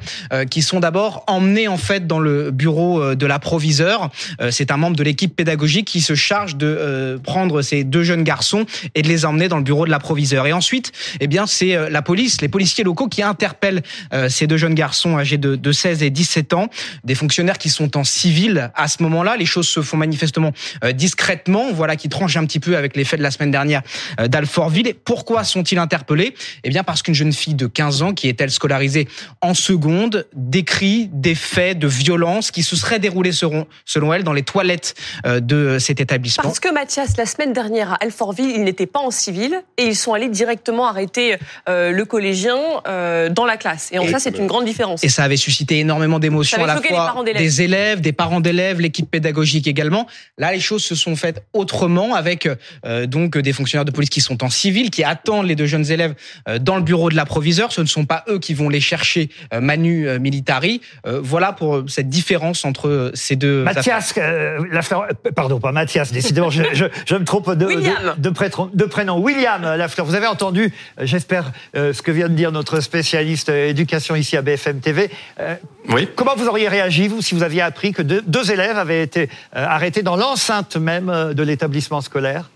Speaker 10: qui sont d'abord emmenés en fait dans le bureau de l'approviseur. C'est un membre de l'équipe pédagogique qui se charge de prendre ces deux jeunes garçons et de les emmener dans le bureau de l'approviseur. Et ensuite, eh bien, c'est la police, les policiers locaux qui interpellent ces deux jeunes garçons âgés de, de 16 et 17 ans, des fonctionnaires qui sont en civil à ce moment-là. Les choses se font manifestement discrètement, voilà, qui tranche un petit peu avec les faits de la semaine dernière euh, d'Alfortville. Et pourquoi sont-ils interpellés? Eh bien, parce qu'une jeune fille de 15 ans, qui est elle scolarisée en seconde, décrit des faits de violence qui se seraient déroulés selon, selon elle dans les toilettes euh, de cet établissement.
Speaker 2: Parce que Mathias, la semaine dernière à Alfortville, il n'était pas en civil et ils sont allés directement arrêter euh, le collégien euh, dans la classe. Et en
Speaker 10: Et-
Speaker 2: ça, c'est une grande différence.
Speaker 10: Et ça avait suscité énormément d'émotions à la fois des élèves, des parents d'élèves, l'équipe pédagogique également. Là, les choses se sont faites autrement avec donc des fonctionnaires de police qui sont en civil, qui attendent les deux jeunes élèves euh, dans le bureau de l'approviseur. Ce ne sont pas eux qui vont les chercher euh, manu euh, militari. Euh, voilà pour euh, cette différence entre euh, ces deux.
Speaker 1: Mathias, euh, Lafleur, euh, pardon, pas Mathias, décidément, je, je, je me trompe de,
Speaker 2: William.
Speaker 1: de, de, prétron- de prénom. William Lafleur, vous avez entendu, euh, j'espère, euh, ce que vient de dire notre spécialiste euh, éducation ici à BFM TV. Euh,
Speaker 9: Oui.
Speaker 1: comment vous auriez réagi, vous, si vous aviez appris que deux, deux élèves avaient été euh, arrêtés dans l'enceinte même euh, de l'établissement scolaire?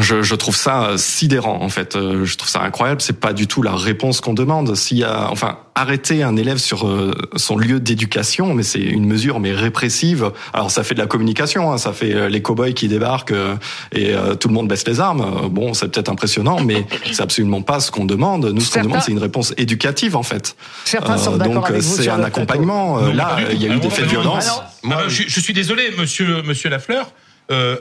Speaker 9: Je, je trouve ça sidérant en fait. Euh, Je trouve ça incroyable. C'est pas du tout la réponse qu'on demande. S'il y a, enfin, arrêter un élève sur euh, son lieu d'éducation, mais c'est une mesure mais répressive. Alors ça fait de la communication, hein, ça fait euh, les cow-boys qui débarquent euh, et euh, tout le monde baisse les armes. Euh, Bon, c'est peut-être impressionnant, mais c'est absolument pas ce qu'on demande. Nous, ce qu'on demande, c'est une réponse éducative en fait.
Speaker 1: Certains sont d'accord
Speaker 9: donc
Speaker 1: avec vous
Speaker 9: c'est un accompagnement. Euh,
Speaker 3: Non,
Speaker 9: Là, il y a eu
Speaker 3: Ah
Speaker 9: des
Speaker 3: non,
Speaker 9: faits de violence.
Speaker 1: Ah
Speaker 3: Ah ben, je, je suis désolé, monsieur, monsieur Lafleur. Euh,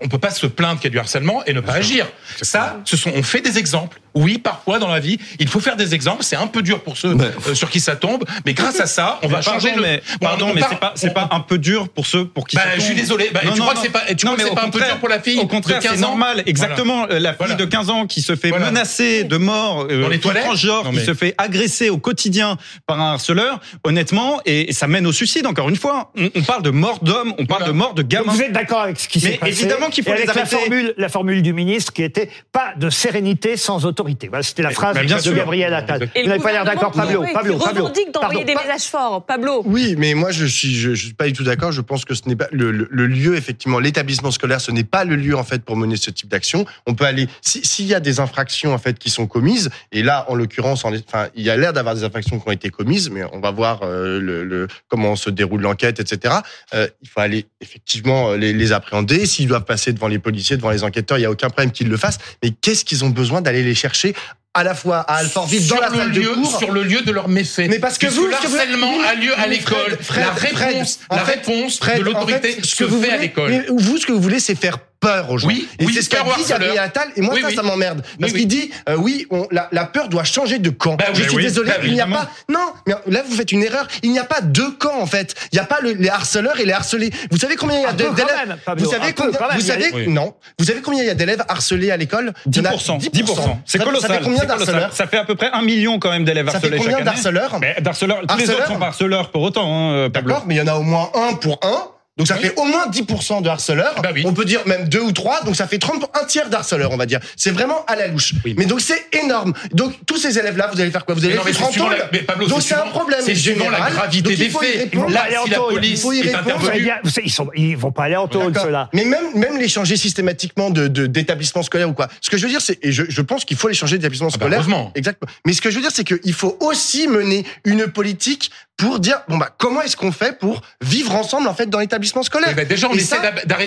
Speaker 3: on peut pas se plaindre qu'il y a du harcèlement et ne pas agir. Ça, ce sont, on fait des exemples. Oui, parfois dans la vie, il faut faire des exemples. C'est un peu dur pour ceux
Speaker 9: Mais-
Speaker 3: euh, sur qui ça tombe, mais grâce à ça, on va
Speaker 4: Mais
Speaker 3: changer
Speaker 4: pardon,
Speaker 3: le.
Speaker 4: mais, pardon,
Speaker 3: on
Speaker 4: mais c'est pas, c'est
Speaker 3: on-
Speaker 4: pas un peu dur pour ceux pour qui
Speaker 3: Bah,
Speaker 4: ça
Speaker 3: je suis
Speaker 4: tombe.
Speaker 3: désolé. Bah, tu crois que c'est pas- et tu crois que
Speaker 4: mais
Speaker 3: c'est
Speaker 4: au
Speaker 3: pas un peu dur
Speaker 4: contraire-
Speaker 3: pour la fille
Speaker 4: Au contraire,
Speaker 3: de 15
Speaker 4: c'est
Speaker 3: ans
Speaker 4: normal. Exactement. La fille
Speaker 3: Voilà.
Speaker 4: de 15 ans qui se fait
Speaker 3: Voilà.
Speaker 4: menacer de mort, euh,
Speaker 3: Dans les toilettes
Speaker 4: transgenre,
Speaker 3: Non,
Speaker 4: qui
Speaker 3: mais-
Speaker 4: se fait agresser au quotidien par un harceleur, honnêtement, et ça mène au suicide. Encore une fois, on, on parle de mort d'homme, on parle
Speaker 3: Voilà.
Speaker 4: de mort de
Speaker 1: Donc
Speaker 4: gamin.
Speaker 1: vous êtes d'accord avec ce qui s'est
Speaker 4: Mais
Speaker 1: passé
Speaker 4: évidemment qu'il faut les
Speaker 1: avec la
Speaker 4: arrêter.
Speaker 1: formule, la formule du ministre qui était pas de sérénité sans autorité. Voilà, c'était la phrase
Speaker 4: bien
Speaker 1: de
Speaker 4: sûr.
Speaker 1: Gabriel Attal. Vous n'avez pas l'air d'accord, Pablo
Speaker 2: qui-
Speaker 1: Pablo,
Speaker 2: qui
Speaker 1: Pablo.
Speaker 2: revendique d'envoyer des messages forts. Pablo.
Speaker 8: Oui, mais moi je suis je, je suis pas du tout d'accord. Je pense que ce n'est pas le, le- le lieu effectivement l'établissement scolaire. Ce n'est pas le lieu en fait pour mener ce type d'action. On peut aller si- s'il y a des infractions en fait qui sont commises et là en l'occurrence en, enfin il y a l'air d'avoir des infractions qui ont été commises, mais on va voir euh, le, le- comment se déroule l'enquête, etc. Euh, il faut aller effectivement euh, les, les appréhender. S'ils doivent passer devant les policiers, devant les enquêteurs, il y a aucun problème qu'ils le fassent. Mais qu'est-ce qu'ils ont besoin d'aller les chercher? À la fois à Alfortville dans la
Speaker 3: le
Speaker 8: salle de
Speaker 3: lieu,
Speaker 8: cours
Speaker 3: sur le lieu de leur méfait.
Speaker 8: Mais parce que
Speaker 3: Puisque
Speaker 8: vous-
Speaker 3: le
Speaker 8: vous-
Speaker 3: harcèlement
Speaker 8: oui,
Speaker 3: a lieu à l'école. La réponse, la réponse
Speaker 8: Fred,
Speaker 3: de
Speaker 8: en
Speaker 3: l'autorité
Speaker 8: fait, ce que vous
Speaker 3: fait à
Speaker 8: voulez-
Speaker 3: l'école.
Speaker 8: mais Vous, ce que vous voulez, c'est faire peur aux gens.
Speaker 3: Oui,
Speaker 8: et
Speaker 3: oui,
Speaker 8: c'est ce qu'a dit Gabriel. Attal. Et moi,
Speaker 3: Oui,
Speaker 8: ça,
Speaker 3: oui.
Speaker 8: ça m'emmerde. Parce
Speaker 3: Oui,
Speaker 8: qu'il
Speaker 3: oui.
Speaker 8: dit, euh, oui, on, la, la peur doit changer de camp.
Speaker 3: Bah
Speaker 8: Je suis
Speaker 3: oui,
Speaker 8: désolé,
Speaker 3: bah
Speaker 8: il n'y a pas. Non, mais là, vous faites une erreur. Il n'y a pas deux camps, en fait. Il n'y a pas le- les harceleurs et les harcelés. Vous savez combien il y a d'élèves Vous savez combien Vous savez Non. Vous savez combien il y a d'élèves harcelés à l'école? Il y en a
Speaker 4: 10%, 10%. C'est colossal.
Speaker 8: Ça fait combien d'harceleurs?
Speaker 4: Ça fait à peu près un million quand même d'élèves
Speaker 8: Ça fait
Speaker 4: harcelés
Speaker 8: combien
Speaker 4: chaque année.
Speaker 8: d'harceleurs?
Speaker 4: Mais d'harceleurs, tous les autres sont harceleurs pour autant, hein, Pablo.
Speaker 8: D'accord, mais il y en a au moins un pour un. Donc ça
Speaker 3: Oui.
Speaker 8: fait au moins 10% de harceleurs.
Speaker 3: Bah oui.
Speaker 8: On peut dire même deux ou trois. Donc ça fait 30 pour un tiers d'harceleurs, on va dire. C'est vraiment à la louche.
Speaker 3: Oui.
Speaker 8: Mais donc c'est énorme. Donc tous ces élèves-là, vous allez faire quoi? Vous allez
Speaker 3: Mais non, mais
Speaker 8: en
Speaker 3: suivant
Speaker 8: tôle
Speaker 3: la- mais Pablo,
Speaker 8: Donc
Speaker 3: c'est
Speaker 8: un problème
Speaker 3: c'est suivant la gravité
Speaker 8: Donc,
Speaker 3: des faits. Là, si la police est intervenue,
Speaker 1: ils sont, ils vont pas aller en
Speaker 8: D'accord.
Speaker 1: ceux-là.
Speaker 8: Mais même, même les changer systématiquement de, de- d'établissement scolaire ou quoi. Ce que je veux dire, c'est, et je, je pense qu'il faut les changer d'établissement
Speaker 3: Ah bah,
Speaker 8: scolaire.
Speaker 3: heureusement.
Speaker 8: Exactement. Mais ce que je veux dire, c'est qu'il faut aussi mener une politique pour dire, bon bah, comment est-ce qu'on fait pour vivre ensemble, en fait, dans l'établissement scolaire?
Speaker 3: eh ben, déjà, on
Speaker 8: Et
Speaker 3: essaie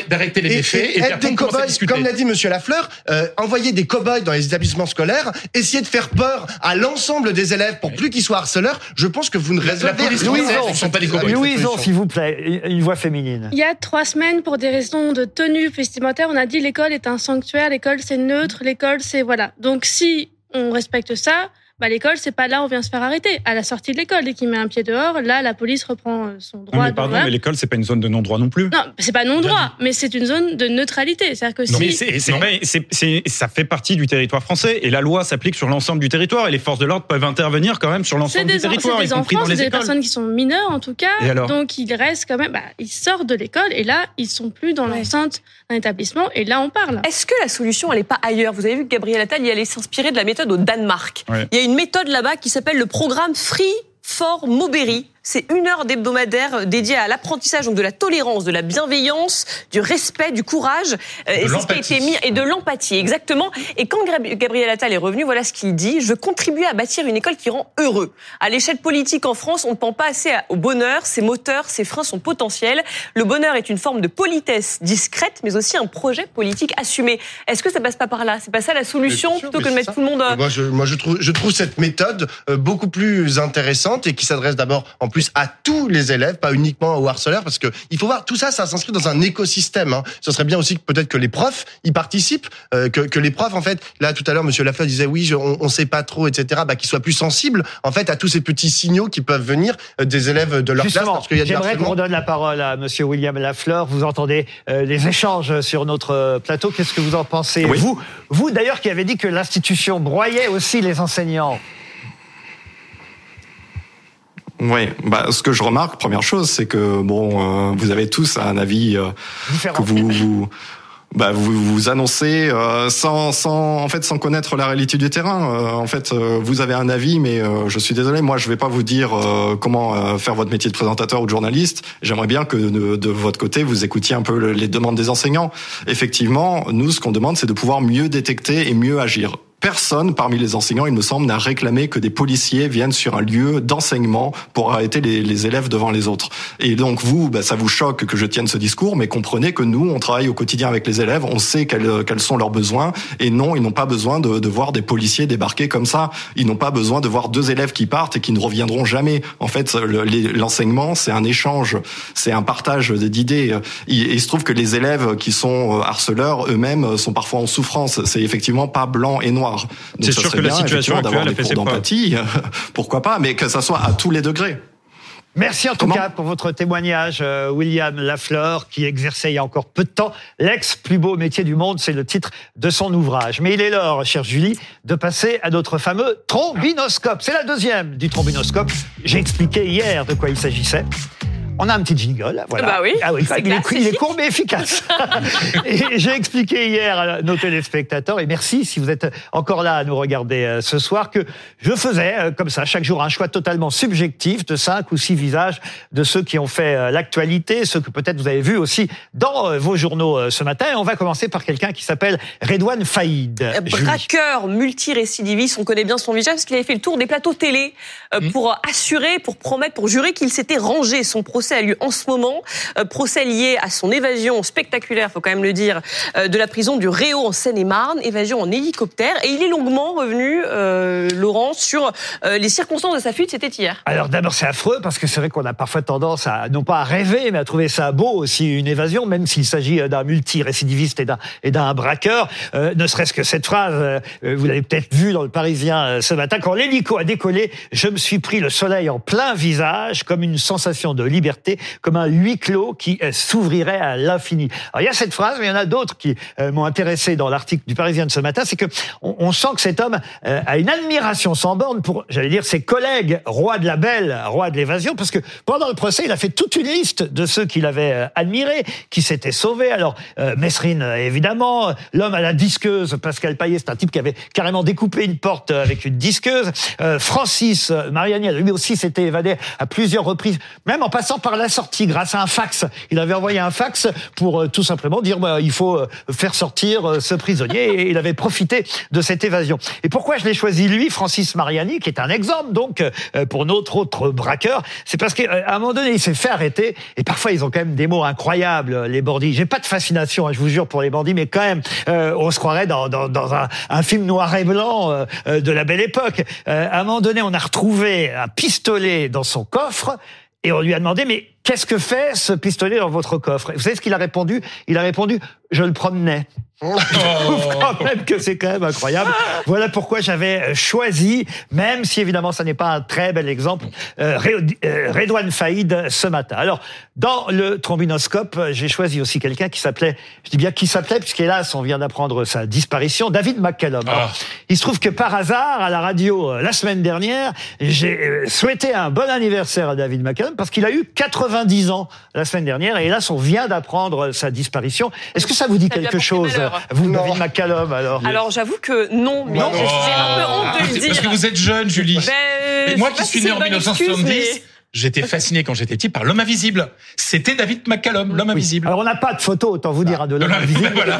Speaker 3: d'arrêter les
Speaker 8: et,
Speaker 3: méfaits et,
Speaker 8: et
Speaker 3: puis
Speaker 8: être
Speaker 3: après,
Speaker 8: des
Speaker 3: on commence à
Speaker 8: cow-boys,
Speaker 3: discuter.
Speaker 8: comme l'a dit Monsieur Lafleur, euh, envoyer des cow-boys dans les établissements scolaires, essayer de faire peur à l'ensemble des élèves pour plus qu'ils soient harceleurs, je pense que vous ne
Speaker 3: La- la
Speaker 8: résolvez
Speaker 3: police ne sont pas des cow-boys.
Speaker 1: Louison, s'il vous plaît, une voix féminine.
Speaker 7: Il y a trois semaines, pour des raisons de tenue vestimentaire, on a dit l'école est un sanctuaire, l'école c'est neutre, l'école c'est voilà. Donc si on respecte ça, bah l'école c'est pas là où on vient se faire arrêter. À la sortie de l'école, dès qu'il met un pied dehors, là la police reprend euh, son
Speaker 4: Non,
Speaker 7: droit.
Speaker 4: mais
Speaker 7: de-
Speaker 4: pardon, mais l'école, c'est pas une zone de non-droit non plus.
Speaker 7: Non, c'est pas non droit, mais c'est une zone de neutralité. C'est-à-dire que
Speaker 4: Non,
Speaker 7: si
Speaker 4: mais c'est, c'est
Speaker 3: Non.
Speaker 4: pas- c'est- c'est- ça fait partie du territoire français et la loi s'applique sur l'ensemble du territoire et les forces de l'ordre peuvent intervenir quand même sur l'ensemble
Speaker 7: des,
Speaker 4: du territoire,
Speaker 7: c'est
Speaker 4: y
Speaker 7: des
Speaker 4: compris dans
Speaker 7: enfants, c'est
Speaker 4: les
Speaker 7: des
Speaker 4: écoles.
Speaker 7: personnes qui sont mineures en tout cas.
Speaker 4: Et alors
Speaker 7: donc ils restent quand même, bah, ils sortent de l'école et là ils sont plus dans
Speaker 2: Ouais.
Speaker 7: l'enceinte d'un établissement et là on parle.
Speaker 2: Est-ce que la solution, elle n'est pas ailleurs? Vous avez vu que Gabriel Attal y allait s'inspirer de la méthode au Danemark.
Speaker 4: Ouais.
Speaker 2: Il y a une méthode là-bas qui s'appelle le programme Free for Moberry. C'est une heure d'hebdomadaire dédiée à l'apprentissage donc de la tolérance, de la bienveillance, du respect, du courage, euh, et c'est ce qui a été mis et de l'empathie exactement. Et quand Gab- Gabriel Attal est revenu, voilà ce qu'il dit je contribue à bâtir une école qui rend heureux. À l'échelle politique en France, on ne pense pas assez au bonheur. Ses moteurs, ses freins sont potentiels. Le bonheur est une forme de politesse discrète, mais aussi un projet politique assumé. Est-ce que ça passe pas par là? C'est pas ça la solution
Speaker 8: sûr,
Speaker 2: plutôt que de mettre
Speaker 8: ça.
Speaker 2: tout le monde. euh,
Speaker 8: Moi, je, moi, je trouve, je trouve cette méthode euh, beaucoup plus intéressante et qui s'adresse d'abord, en plus, à tous les élèves, pas uniquement aux harceleurs, parce que il faut voir tout ça, ça s'inscrit dans un écosystème. Hein. Ce serait bien aussi que peut-être que les profs y participent, euh, que, que les profs, en fait, là tout à l'heure, Monsieur Lafleur disait oui, je- on, on sait pas trop, etc. Bah, qu'ils soient plus sensibles, en fait, à tous ces petits signaux qui peuvent venir euh, des élèves de leur classe,
Speaker 1: Justement,
Speaker 8: parce qu'il y a du
Speaker 1: j'aimerais qu'on redonne la parole à Monsieur William Lafleur. Vous entendez euh, les échanges sur notre plateau. Qu'est-ce que vous en pensez
Speaker 9: Oui.
Speaker 1: Vous, vous d'ailleurs, qui avez dit que l'institution broyait aussi les enseignants.
Speaker 9: Oui, bah, ce que je remarque, première chose, c'est que bon, euh, vous avez tous un avis euh, que vous, vous bah, vous vous annoncez euh, sans, sans en fait sans connaître la réalité du terrain. Euh, en fait, euh, vous avez un avis, mais euh, je suis désolé, moi je vais pas vous dire euh, comment euh, faire votre métier de présentateur ou de journaliste. J'aimerais bien que de, de votre côté vous écoutiez un peu le- les demandes des enseignants. Effectivement, nous ce qu'on demande, c'est de pouvoir mieux détecter et mieux agir. Personne parmi les enseignants, il me semble, n'a réclamé que des policiers viennent sur un lieu d'enseignement pour arrêter les, élèves devant les autres. Et donc vous, bah, ça vous choque que je tienne ce discours, mais comprenez que nous, on travaille au quotidien avec les élèves, on sait quels, quels sont leurs besoins, et non, ils n'ont pas besoin de, voir des policiers débarquer comme ça. Ils n'ont pas besoin de voir deux élèves qui partent et qui ne reviendront jamais. En fait, l'enseignement, c'est un échange, c'est un partage d'idées. Il, il se trouve que les élèves qui sont euh, harceleurs eux-mêmes sont parfois en souffrance. C'est effectivement pas blanc et noir.
Speaker 4: C'est sûr que la situation actuelle a
Speaker 9: des
Speaker 4: fait
Speaker 9: cours
Speaker 4: ses
Speaker 9: d'empathie, pourquoi pas, mais que ça soit à tous les degrés.
Speaker 1: Merci en tout
Speaker 9: Comment
Speaker 1: cas pour votre témoignage, euh, William Lafleur, qui exerçait il y a encore peu de temps l'ex plus beau métier du monde, c'est le titre de son ouvrage. Mais il est l'heure, chère Julie, de passer à notre fameux trombinoscope. C'est la deuxième du trombinoscope. J'ai expliqué hier de quoi il s'agissait. On a un petit jingle, voilà.
Speaker 2: Bah oui,
Speaker 1: ah oui il, est, il court mais efficace. et j'ai expliqué hier à nos téléspectateurs, et merci si vous êtes encore là à nous regarder euh, ce soir, que je faisais euh, comme ça chaque jour un choix totalement subjectif de cinq ou six visages de ceux qui ont fait euh, l'actualité, ceux que peut-être vous avez vus aussi dans vos journaux ce matin. Et on va commencer par quelqu'un qui s'appelle Redouane Faïd.
Speaker 2: Braqueur multirécidiviste, on connaît bien son visage parce qu'il avait fait le tour des plateaux télé
Speaker 1: Hmm.
Speaker 2: pour assurer, pour promettre, pour jurer qu'il s'était rangé. Son procès a lieu en ce moment, Euh, procès lié à son évasion spectaculaire, faut quand même le dire, euh, de la prison du Réau en Seine-et-Marne, évasion en hélicoptère. Et il est longuement revenu, euh, Laurent, sur les circonstances de sa fuite. C'était hier.
Speaker 1: Alors d'abord c'est affreux parce que c'est vrai qu'on a parfois tendance à non pas à rêver mais à trouver ça beau aussi une évasion même s'il s'agit d'un multirécidiviste et d'un braqueur ne serait-ce que cette phrase vous l'avez peut-être vu dans le Parisien ce matin quand l'hélico a décollé je me suis pris le soleil en plein visage comme une sensation de liberté comme un huis clos qui euh, s'ouvrirait à l'infini. Alors il y a cette phrase mais il y en a d'autres qui euh, m'ont intéressé dans l'article du Parisien de ce matin c'est que on, sent que cet homme euh, a une admiration sans borne pour j'allais dire ses collègues rois de la belle, rois de l'évasion, parce que pendant le procès, il a fait toute une liste de ceux qu'il avait admirés, qui s'étaient sauvés. Alors, euh, évidemment, l'homme à la disqueuse, Pascal Payet, c'est un type qui avait carrément découpé une porte avec une disqueuse. Francis Mariani, lui aussi s'était évadé à plusieurs reprises, même en passant par la sortie grâce à un fax. Il avait envoyé un fax pour euh, tout simplement dire bah, il faut euh, faire sortir euh, ce prisonnier et il avait profité de cette évasion. Et pourquoi je l'ai choisi lui, Francis Mariani, qui est un exemple donc pour notre autre braqueur, c'est parce qu'à un moment donné il s'est fait arrêter et parfois ils ont quand même des mots incroyables les bandits. J'ai pas de fascination, hein, je vous jure pour les bandits, mais quand même on se croirait dans, un, film noir et blanc de la belle époque. À un moment donné on a retrouvé un pistolet dans son coffre et on lui a demandé mais qu'est-ce que fait ce pistolet dans votre coffre? Vous savez ce qu'il a répondu? Il a répondu je le promenais. Je trouve quand même que c'est quand même incroyable. Voilà pourquoi j'avais euh, choisi, même si évidemment ça n'est pas un très bel exemple, euh, euh, Redouane Faïd ce matin. Alors, dans le trombinoscope, j'ai choisi aussi quelqu'un qui s'appelait, je dis bien qui s'appelait, puisqu'hélas, on vient d'apprendre sa disparition, David McCallum. Alors, il se trouve que par hasard, à la radio, la semaine dernière, j'ai souhaité un bon anniversaire à David McCallum, parce qu'il a eu 90 ans la semaine dernière, et hélas, on vient d'apprendre sa disparition. Est-ce que ça vous dit
Speaker 2: Ça
Speaker 1: quelque chose, vous, David McCallum, alors?
Speaker 2: Alors j'avoue que non, mais
Speaker 1: Non.
Speaker 2: j'ai un peu honte de le
Speaker 3: C'est
Speaker 2: dire.
Speaker 3: Parce que vous êtes jeune, Julie.
Speaker 2: Ben,
Speaker 3: moi qui suis né en
Speaker 2: une bonne excuse,
Speaker 3: 1970,
Speaker 2: mais-
Speaker 3: j'étais fasciné quand j'étais petit par l'homme invisible. C'était David McCallum, l'homme invisible.
Speaker 1: Alors on n'a pas de photo, autant vous dire, hein, de l'homme invisible.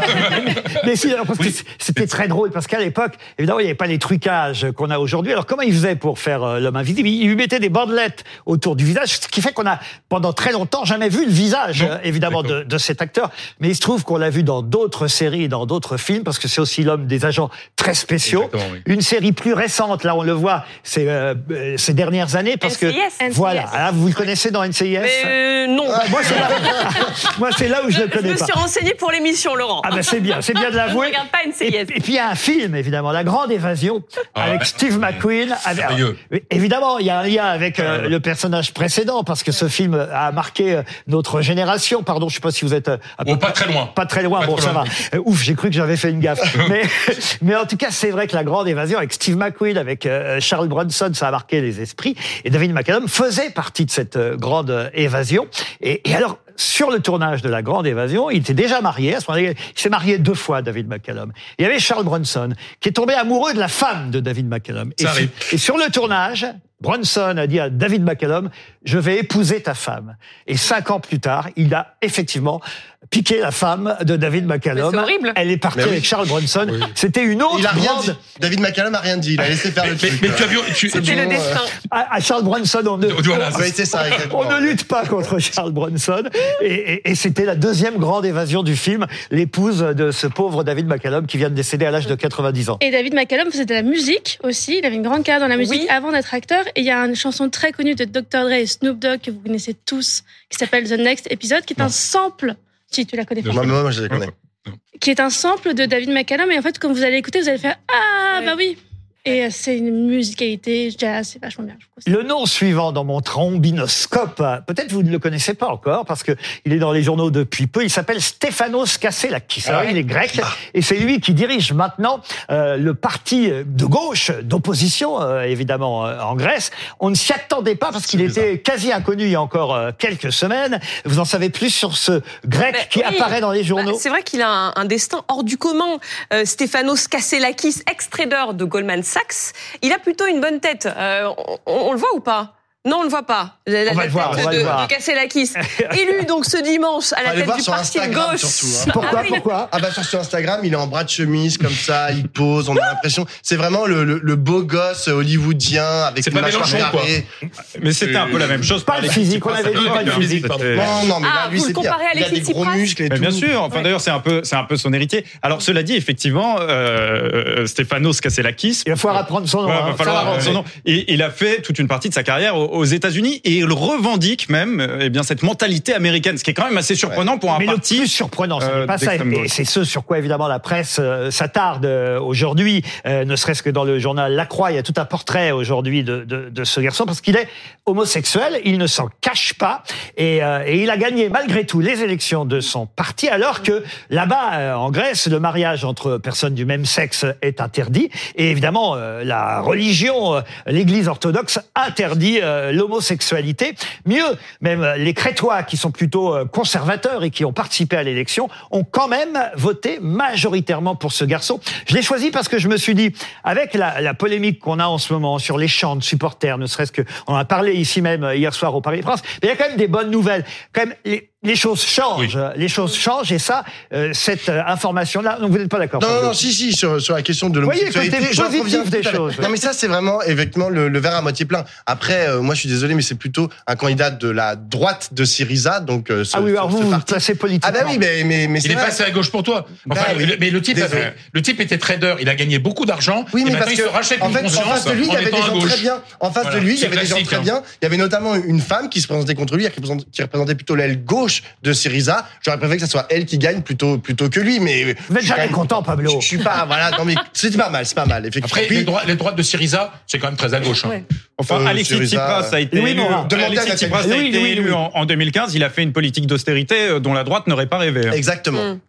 Speaker 1: Mais si, alors, parce que c'était très drôle, parce qu'à l'époque, évidemment, il n'y avait pas les trucages qu'on a aujourd'hui. Alors comment il faisait pour faire euh, l'homme invisible? Il lui mettait des bandelettes autour du visage, ce qui fait qu'on a pendant très longtemps jamais vu le visage, euh, évidemment, de, de cet acteur. Mais il se trouve qu'on l'a vu dans d'autres séries, et dans d'autres films, parce que c'est aussi l'homme des agents très spéciaux.
Speaker 3: Oui.
Speaker 1: Une série plus récente, là on le voit, c'est euh, ces dernières années, parce
Speaker 2: NCIS.
Speaker 1: que voilà, Ah, vous le connaissez dans NCIS
Speaker 2: Mais euh, non.
Speaker 1: Ah, moi, c'est là, moi, c'est là où je le
Speaker 2: Je
Speaker 1: connais
Speaker 2: me
Speaker 1: pas.
Speaker 2: suis renseigné pour l'émission, Laurent.
Speaker 1: Ah ben c'est bien, c'est bien de
Speaker 2: Je ne
Speaker 1: l'avouer.
Speaker 2: regarde pas NCIS.
Speaker 1: Et, et puis il y a un film évidemment, La Grande Évasion,
Speaker 3: Ah,
Speaker 1: avec
Speaker 3: ouais.
Speaker 1: Steve McQueen. Avec-
Speaker 3: Merveilleux.
Speaker 1: alors, évidemment, il y a un lien avec euh, le personnage précédent parce que ce film a marqué euh, notre génération. Pardon, je sais pas si vous êtes à peu
Speaker 3: Oh, pas très loin.
Speaker 1: pas très loin.
Speaker 3: Pas
Speaker 1: bon,
Speaker 3: très
Speaker 1: ça
Speaker 3: loin.
Speaker 1: va. Euh, ouf, j'ai cru que j'avais fait une gaffe. mais, mais en tout cas, c'est vrai que la grande évasion avec Steve McQueen, avec euh, Charles Bronson, ça a marqué les esprits. Et David McCallum faisait partie de cette euh, grande euh, évasion. Et, et alors, sur le tournage de La Grande Évasion, il était déjà marié. À ce moment-là, il s'est marié deux fois, David McCallum. Il y avait Charles Bronson, qui est tombé amoureux de la femme de David McCallum. Et,
Speaker 3: Ça arrive.
Speaker 1: et sur le tournage, Bronson a dit à David McCallum, je vais épouser ta femme. Et cinq ans plus tard, il a effectivement piqué la femme de David McCallum.
Speaker 2: C'est horrible.
Speaker 1: Elle est partie
Speaker 8: oui.
Speaker 1: avec Charles Bronson. C'était une autre
Speaker 8: Il a rien
Speaker 1: grande...
Speaker 8: dit. David McCallum a rien dit. Il a laissé faire le truc.
Speaker 3: mais tu as vu, tu,
Speaker 8: bon,
Speaker 2: le destin.
Speaker 1: À, à Charles Bronson, on ne,
Speaker 3: Voilà,
Speaker 1: on ne lutte pas contre Charles Bronson. Et, et- et c'était la deuxième grande évasion du film, l'épouse de ce pauvre David McCallum qui vient de décéder à l'âge de 90 ans.
Speaker 7: Et David McCallum faisait de la musique aussi. Il avait une grande carrière dans la musique
Speaker 2: Oui.
Speaker 7: avant d'être acteur. Et il y a une chanson très connue de Dr. Dre et Snoop Dogg que vous connaissez tous, qui s'appelle The Next Episode, qui est un sample. Si tu la connais pas.
Speaker 8: Moi, moi, je les connais.
Speaker 7: Qui est un sample de David McCallum. Et en fait, quand vous allez écouter, vous allez faire Ah,
Speaker 2: Ouais.
Speaker 7: bah oui. Et euh, c'est une musicalité jazz, c'est vachement bien. je.
Speaker 1: Le nom suivant dans mon trombinoscope, peut-être vous ne le connaissez pas encore parce que il est dans les journaux depuis peu. Il s'appelle Stéphanos Kasselakis. Alors il est grec et c'est lui qui dirige maintenant euh, le parti de gauche d'opposition, euh, évidemment euh, en Grèce. On ne s'y attendait pas parce qu'il était quasi inconnu il y a encore euh, quelques semaines. Vous en savez plus sur ce grec
Speaker 2: Mais
Speaker 1: qui
Speaker 2: oui.
Speaker 1: apparaît dans les
Speaker 2: Bah,
Speaker 1: journaux.
Speaker 2: c'est vrai qu'il a un, un destin hors du commun. Euh, Stéphanos Kasselakis, ex-trader de Goldman Sachs, il a plutôt une bonne tête. Euh, on le voit ou pas? Non, on le voit pas. La, la
Speaker 1: On va le voir,
Speaker 2: tête
Speaker 1: on va
Speaker 2: de,
Speaker 1: le voir.
Speaker 2: de Kasselakis, élu donc ce dimanche à la tête du
Speaker 8: sur
Speaker 2: parti gauche.
Speaker 8: surtout. hein.
Speaker 1: Pourquoi
Speaker 2: Ah oui.
Speaker 1: Pourquoi?
Speaker 8: Ah bah sur, sur Instagram, il est en bras de chemise comme ça, il pose, on a l'impression, c'est vraiment le, le, le beau gosse hollywoodien avec
Speaker 3: C'est
Speaker 8: une
Speaker 3: pas
Speaker 8: mâchoire
Speaker 3: Mélenchon, quoi.
Speaker 8: carrée.
Speaker 4: Mais c'était un peu la même chose.
Speaker 1: Pas le physique, on avait dit pas le
Speaker 4: bien.
Speaker 1: physique.
Speaker 8: Non, non, mais
Speaker 2: Ah,
Speaker 8: là, lui,
Speaker 2: vous le
Speaker 8: c'est
Speaker 2: à
Speaker 8: Il a des gros muscles et
Speaker 4: Mais
Speaker 8: tout.
Speaker 4: bien sûr. Enfin, d'ailleurs, c'est un peu, c'est un peu son héritier. Alors, cela dit, effectivement, euh.
Speaker 1: Il falloir apprendre son nom.
Speaker 4: Ouais,
Speaker 1: hein.
Speaker 4: va falloir apprendre son nom. Et il a fait toute une partie de sa carrière aux aux États-Unis et il revendique même, euh, eh bien, cette mentalité américaine, ce qui est quand même assez surprenant pour un
Speaker 1: Mais le
Speaker 4: parti.
Speaker 1: plus surprenant, ce
Speaker 4: euh,
Speaker 1: n'est pas ça. Et c'est ce sur quoi, évidemment, la presse euh, s'attarde euh, aujourd'hui, euh, ne serait-ce que dans le journal La Croix. Il y a tout un portrait aujourd'hui de, de, de ce garçon, parce qu'il est homosexuel, il ne s'en cache pas, et, euh, et il a gagné, malgré tout, les élections de son parti, alors que là-bas, euh, en Grèce, le mariage entre personnes du même sexe est interdit, et évidemment, euh, la religion, euh, l'Église orthodoxe interdit euh, l'homosexualité. Mieux, même euh, les Crétois, qui sont plutôt euh, conservateurs et qui ont participé à l'élection, ont quand même voté majoritairement pour ce garçon. Je l'ai choisi parce que je me suis dit, avec la, polémique qu'on a en ce moment sur les chants de supporters, ne serait-ce que, on en a parlé ici même hier soir au Paris France, il y a quand même des bonnes nouvelles. Les choses changent, les choses changent, et ça, euh, cette euh, information-là, donc vous n'êtes pas d'accord
Speaker 8: Non, non, si, si, sur, sur la question de
Speaker 1: Voyez le
Speaker 8: l'homosexualité,
Speaker 1: côté positif des choses.
Speaker 8: Non, mais ça, c'est vraiment, effectivement, le, le verre à moitié plein. Après, euh, moi, je suis désolé, mais c'est plutôt un candidat de la droite de Syriza, donc, euh, ce,
Speaker 1: Ah oui, alors
Speaker 8: ce-
Speaker 1: vous, vous
Speaker 8: parti.
Speaker 1: placez politiquement.
Speaker 8: Ah bah oui, mais, mais, mais
Speaker 3: Il
Speaker 8: c'est
Speaker 3: est
Speaker 8: vrai.
Speaker 3: passé à gauche pour toi. Enfin,
Speaker 8: Bah oui.
Speaker 3: mais le type, avait- le type était trader. Il a gagné beaucoup d'argent.
Speaker 8: Oui,
Speaker 3: et
Speaker 8: mais
Speaker 3: maintenant
Speaker 8: parce
Speaker 3: il se
Speaker 8: que,
Speaker 3: rachète
Speaker 8: en
Speaker 3: une
Speaker 8: fait, en face de lui, il y
Speaker 3: en
Speaker 8: avait des gens très bien. En face de lui, il y avait des gens très
Speaker 3: hein.
Speaker 8: bien. Il y avait notamment une femme qui se présentait contre lui, qui représentait plutôt l'aile gauche de Syriza. J'aurais préféré que ce soit elle qui gagne plutôt, plutôt que lui, mais.
Speaker 1: Vous êtes
Speaker 8: je suis
Speaker 1: jamais content, Pablo.
Speaker 8: Je, je suis pas, voilà, non, mais c'était pas mal, c'est pas mal, effectivement.
Speaker 3: Après,
Speaker 8: Puis,
Speaker 3: les, droits, les droites de Syriza, c'est quand même très à gauche. hein.
Speaker 2: Ouais.
Speaker 4: Enfin,
Speaker 8: Euh,
Speaker 4: Alexis
Speaker 8: Syriza,
Speaker 4: Tsipras a été
Speaker 1: Louis
Speaker 4: élu, Alexis. Tsipras a en 2015. Il a fait une politique d'austérité euh, dont la droite n'aurait pas rêvé. hein.
Speaker 8: exactement.
Speaker 2: Mm.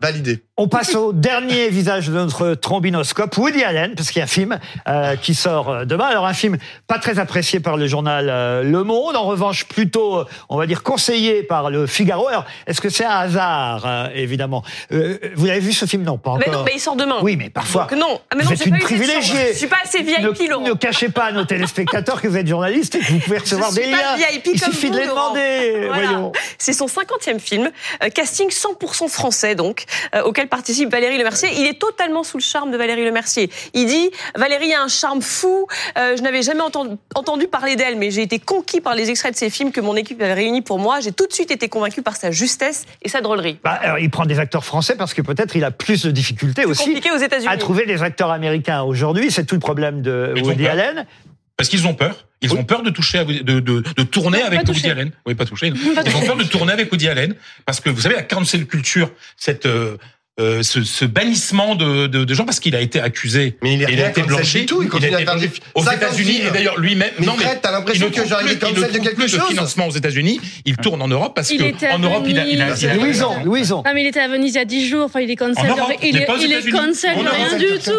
Speaker 8: Validé.
Speaker 1: On passe au dernier visage de notre trombinoscope, Woody Allen, parce qu'il y a un film euh, qui sort euh, demain. Alors un film pas très apprécié par le journal euh, Le Monde, en revanche plutôt, on va dire, conseillé par le Figaro. Alors, est-ce que c'est un hasard, euh, évidemment? Euh, Vous avez vu ce film? Non, pas encore.
Speaker 2: Mais non, mais il sort demain.
Speaker 1: Oui, mais parfois,
Speaker 2: Donc non. Ah, mais
Speaker 1: vous
Speaker 2: non,
Speaker 1: êtes
Speaker 2: j'ai
Speaker 1: une privilégiée.
Speaker 2: Je suis pas assez VIP,
Speaker 1: ne,
Speaker 2: Laurent.
Speaker 1: ne cachez pas à nos téléspectateurs que vous êtes journaliste et que vous pouvez recevoir
Speaker 2: suis
Speaker 1: des
Speaker 2: pas
Speaker 1: liens.
Speaker 2: VIP
Speaker 1: Il
Speaker 2: comme
Speaker 1: suffit de
Speaker 2: vous,
Speaker 1: les
Speaker 2: Laurent.
Speaker 1: demander.
Speaker 2: Voilà.
Speaker 1: Voyons.
Speaker 2: C'est son 50e film, euh, casting 100% français donc, euh, auquel participe Valérie Lemercier. Il est totalement sous le charme de Valérie Lemercier. Il dit Valérie a un charme fou. euh, je n'avais jamais entendu, entendu parler d'elle, mais j'ai été conquis par les extraits de ses films que mon équipe avait réunis pour moi. J'ai tout de suite été convaincu par sa justesse et sa drôlerie.
Speaker 1: Bah, alors, il prend des acteurs français parce que peut-être il a plus de difficultés aussi
Speaker 2: aux
Speaker 1: à trouver des acteurs américains aujourd'hui. C'est tout le problème de Woody. Allen.
Speaker 3: Parce qu'ils ont peur. Ils
Speaker 1: Oui.
Speaker 3: ont peur de toucher, à Woody- de, de, de tourner
Speaker 7: Non,
Speaker 3: avec Woody. Allen. Oui, pas toucher. Ils ont peur de tourner avec Woody Allen parce que vous savez la cancel culture, cette euh, euh, ce, ce bannissement de, de, de gens parce qu'il a été accusé.
Speaker 8: Mais il est
Speaker 3: il a été blanchi.
Speaker 8: tout, il continue
Speaker 3: a
Speaker 8: à
Speaker 3: été
Speaker 8: des-
Speaker 3: blanchi aux
Speaker 8: 50
Speaker 3: États-Unis et d'ailleurs lui-même.
Speaker 8: Mais
Speaker 3: non,
Speaker 8: Fred, t'as l'impression
Speaker 3: il
Speaker 8: que il
Speaker 3: il ne
Speaker 8: cancel de quelque
Speaker 3: plus de
Speaker 8: chose.
Speaker 3: financement aux États-Unis. Il tourne en Europe parce
Speaker 7: Il
Speaker 3: que
Speaker 7: était à
Speaker 3: en Europe il a, il a, il a-
Speaker 1: Louison, Louison.
Speaker 7: Ah mais il était à Venise il y a 10 jours, enfin il est cancel, il
Speaker 3: mais
Speaker 7: est, il est cancel rien
Speaker 3: Europe.
Speaker 7: du tout.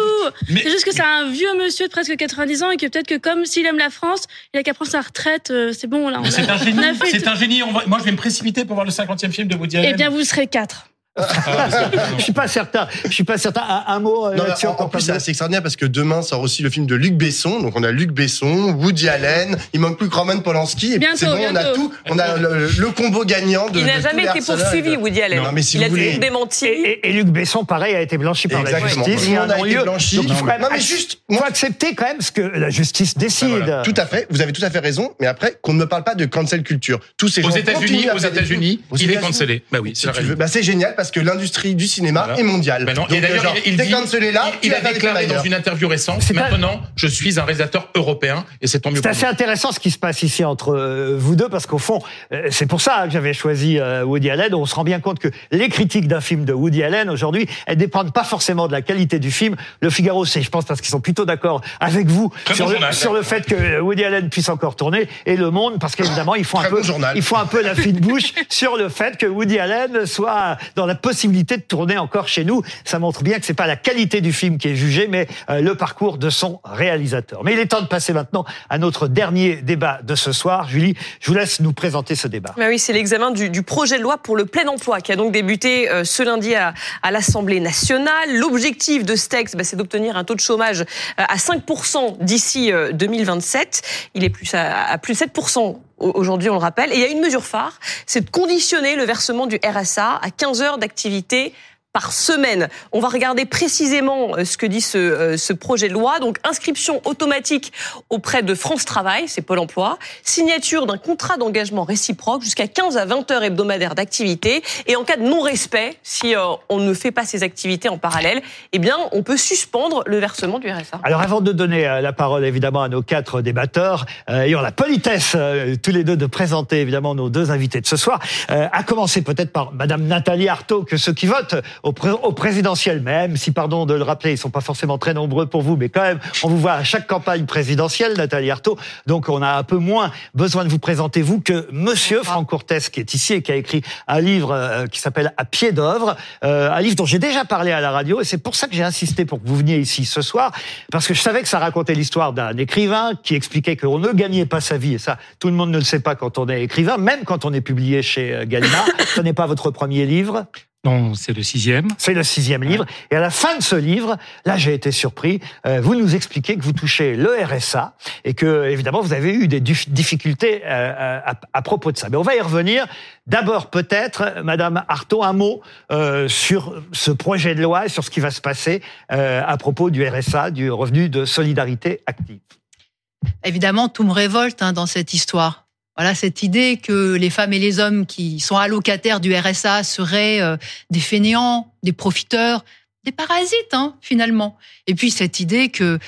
Speaker 3: Mais-
Speaker 7: C'est juste que c'est un vieux monsieur de presque 90 ans et que peut-être que comme s'il aime la France, il a qu'à prendre sa retraite, euh, c'est bon là.
Speaker 3: Mais c'est un génie. C'est un génie. Moi, je vais me précipiter pour voir le 50e film de Woody Allen.
Speaker 7: Eh bien vous serez 4.
Speaker 1: Je suis pas certain. Je suis pas certain. Un, un mot euh,
Speaker 8: Non,
Speaker 1: là-dessus
Speaker 8: en, plus, c'est assez extraordinaire parce que demain sort aussi le film de Luc Besson. Donc, on a Luc Besson, Woody Allen. Il manque plus que Roman Polanski. Et
Speaker 7: Bientôt,
Speaker 8: c'est bon, on a tout. On a le, le combo gagnant de.
Speaker 2: Il n'a jamais été poursuivi, Woody Allen.
Speaker 8: Non, mais si
Speaker 2: il
Speaker 8: vous
Speaker 2: a
Speaker 8: voulez.
Speaker 2: toujours démenti.
Speaker 1: Et, et- et Luc Besson, pareil, a été blanchi par la justice. Il a
Speaker 8: été blanchi.
Speaker 1: Donc il faut,
Speaker 8: Non,
Speaker 1: quand même-
Speaker 8: mais juste,
Speaker 1: faut accepter quand même ce que la justice décide.
Speaker 8: Voilà. Tout à fait. Vous avez tout à fait raison. Mais après, qu'on ne me parle pas de cancel culture. Tous ces
Speaker 3: Aux
Speaker 8: gens
Speaker 3: États-Unis, aux États-Unis, il est cancellé. Bah oui, c'est.
Speaker 8: Bah, c'est génial parce que l'industrie du cinéma
Speaker 3: Voilà.
Speaker 8: est mondiale.
Speaker 3: Ben non,
Speaker 8: Donc,
Speaker 3: et d'ailleurs,
Speaker 8: genre,
Speaker 3: il, il dit,
Speaker 8: là,
Speaker 3: il, a déclaré dans une interview récente,
Speaker 1: C'est pas-
Speaker 3: maintenant, je suis un réalisateur européen, et c'est tant mieux
Speaker 1: C'est assez
Speaker 3: nous.
Speaker 1: intéressant ce qui se passe ici entre euh, vous deux, parce qu'au fond, euh, c'est pour ça que j'avais choisi euh, Woody Allen. On se rend bien compte que les critiques d'un film de Woody Allen aujourd'hui, elles dépendent pas forcément de la qualité du film. Le Figaro, c'est, je pense, parce qu'ils sont plutôt d'accord avec vous
Speaker 3: Très
Speaker 1: sur,
Speaker 3: bon
Speaker 1: le,
Speaker 3: journal.
Speaker 1: sur le fait que Woody Allen puisse encore tourner, et Le Monde, parce qu'évidemment, ils font un peu,
Speaker 8: journal.
Speaker 1: ils font un peu la fine bouche sur le fait que Woody Allen soit dans la possibilité de tourner encore chez nous. Ça montre bien que c'est pas la qualité du film qui est jugée, mais euh, le parcours de son réalisateur. Mais il est temps de passer maintenant à notre dernier débat de ce soir. Julie, je vous laisse nous présenter ce débat.
Speaker 2: Bah oui, c'est l'examen du, projet de loi pour le plein emploi qui a donc débuté euh, ce lundi à, l'Assemblée nationale. L'objectif de ce texte, bah, c'est d'obtenir un taux de chômage euh, à 5% d'ici euh, 2027. Il est plus à, à plus de 7% au- aujourd'hui, on le rappelle. Et il y a une mesure phare, c'est de conditionner le versement du RSA à 15 heures d'activité par semaine. On va regarder précisément euh, ce que dit ce, euh, ce projet de loi. Donc, inscription automatique auprès de France Travail, c'est Pôle emploi, signature d'un contrat d'engagement réciproque jusqu'à 15 à 20 heures hebdomadaires d'activité. Et en cas de non-respect, si euh, on ne fait pas ces activités en parallèle, eh bien, on peut suspendre le versement du RSA.
Speaker 1: Alors avant de donner la parole évidemment à nos quatre débatteurs, ayons la politesse tous les deux de présenter évidemment nos deux invités de ce soir, à commencer peut-être par Madame Nathalie Arthaud, que ceux qui votent au, pré- au présidentiel, même si pardon de le rappeler, ils sont pas forcément très nombreux pour vous, mais quand même, on vous voit à chaque campagne présidentielle, Nathalie Arthaud, donc on a un peu moins besoin de vous présenter vous que Monsieur Franck Courtès qui est ici et qui a écrit un livre euh, qui s'appelle À pied d'œuvre, euh, un livre dont j'ai déjà parlé à la radio et c'est pour ça que j'ai insisté pour que vous veniez ici ce soir parce que je savais que ça racontait l'histoire d'un écrivain qui expliquait qu'on ne gagnait pas sa vie et ça tout le monde ne le sait pas quand on est écrivain, même quand on est publié chez euh, Gallimard. Ce n'est pas votre premier livre?
Speaker 11: Non, c'est le sixième.
Speaker 1: C'est le sixième livre. Et à la fin de ce livre, là, j'ai été surpris. euh, vous nous expliquez que vous touchez le RSA et que, évidemment, vous avez eu des dif- difficultés euh, à, à propos de ça. Mais on va y revenir. D'abord, peut-être, Madame Artaud, un mot euh, sur ce projet de loi et sur ce qui va se passer euh, à propos du RSA, du revenu de solidarité active.
Speaker 12: Évidemment, tout me révolte hein, dans cette histoire. Voilà, cette idée que les femmes et les hommes qui sont allocataires du RSA seraient euh, des fainéants, des profiteurs, des parasites, hein, finalement. Et puis cette idée que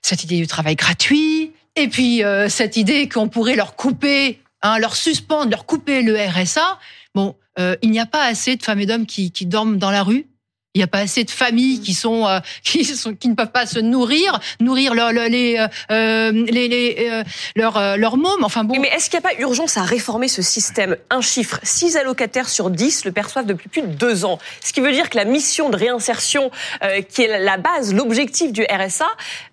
Speaker 12: cette idée du travail gratuit, et puis euh, cette idée qu'on pourrait leur couper, hein, leur suspendre, leur couper le RSA. Bon, euh, il n'y a pas assez de femmes et d'hommes qui, qui dorment dans la rue. Il n'y a pas assez de familles qui sont euh, qui sont qui ne peuvent pas se nourrir, nourrir leur, leur- les euh, euh, les, les euh, leurs euh, leurs mômes. Enfin bon.
Speaker 2: Mais est-ce qu'il n'y a pas urgence à réformer ce système? Un chiffre, 6 allocataires sur 10 le perçoivent depuis plus de deux ans. Ce qui veut dire que la mission de réinsertion, euh, qui est la base, l'objectif du RSA,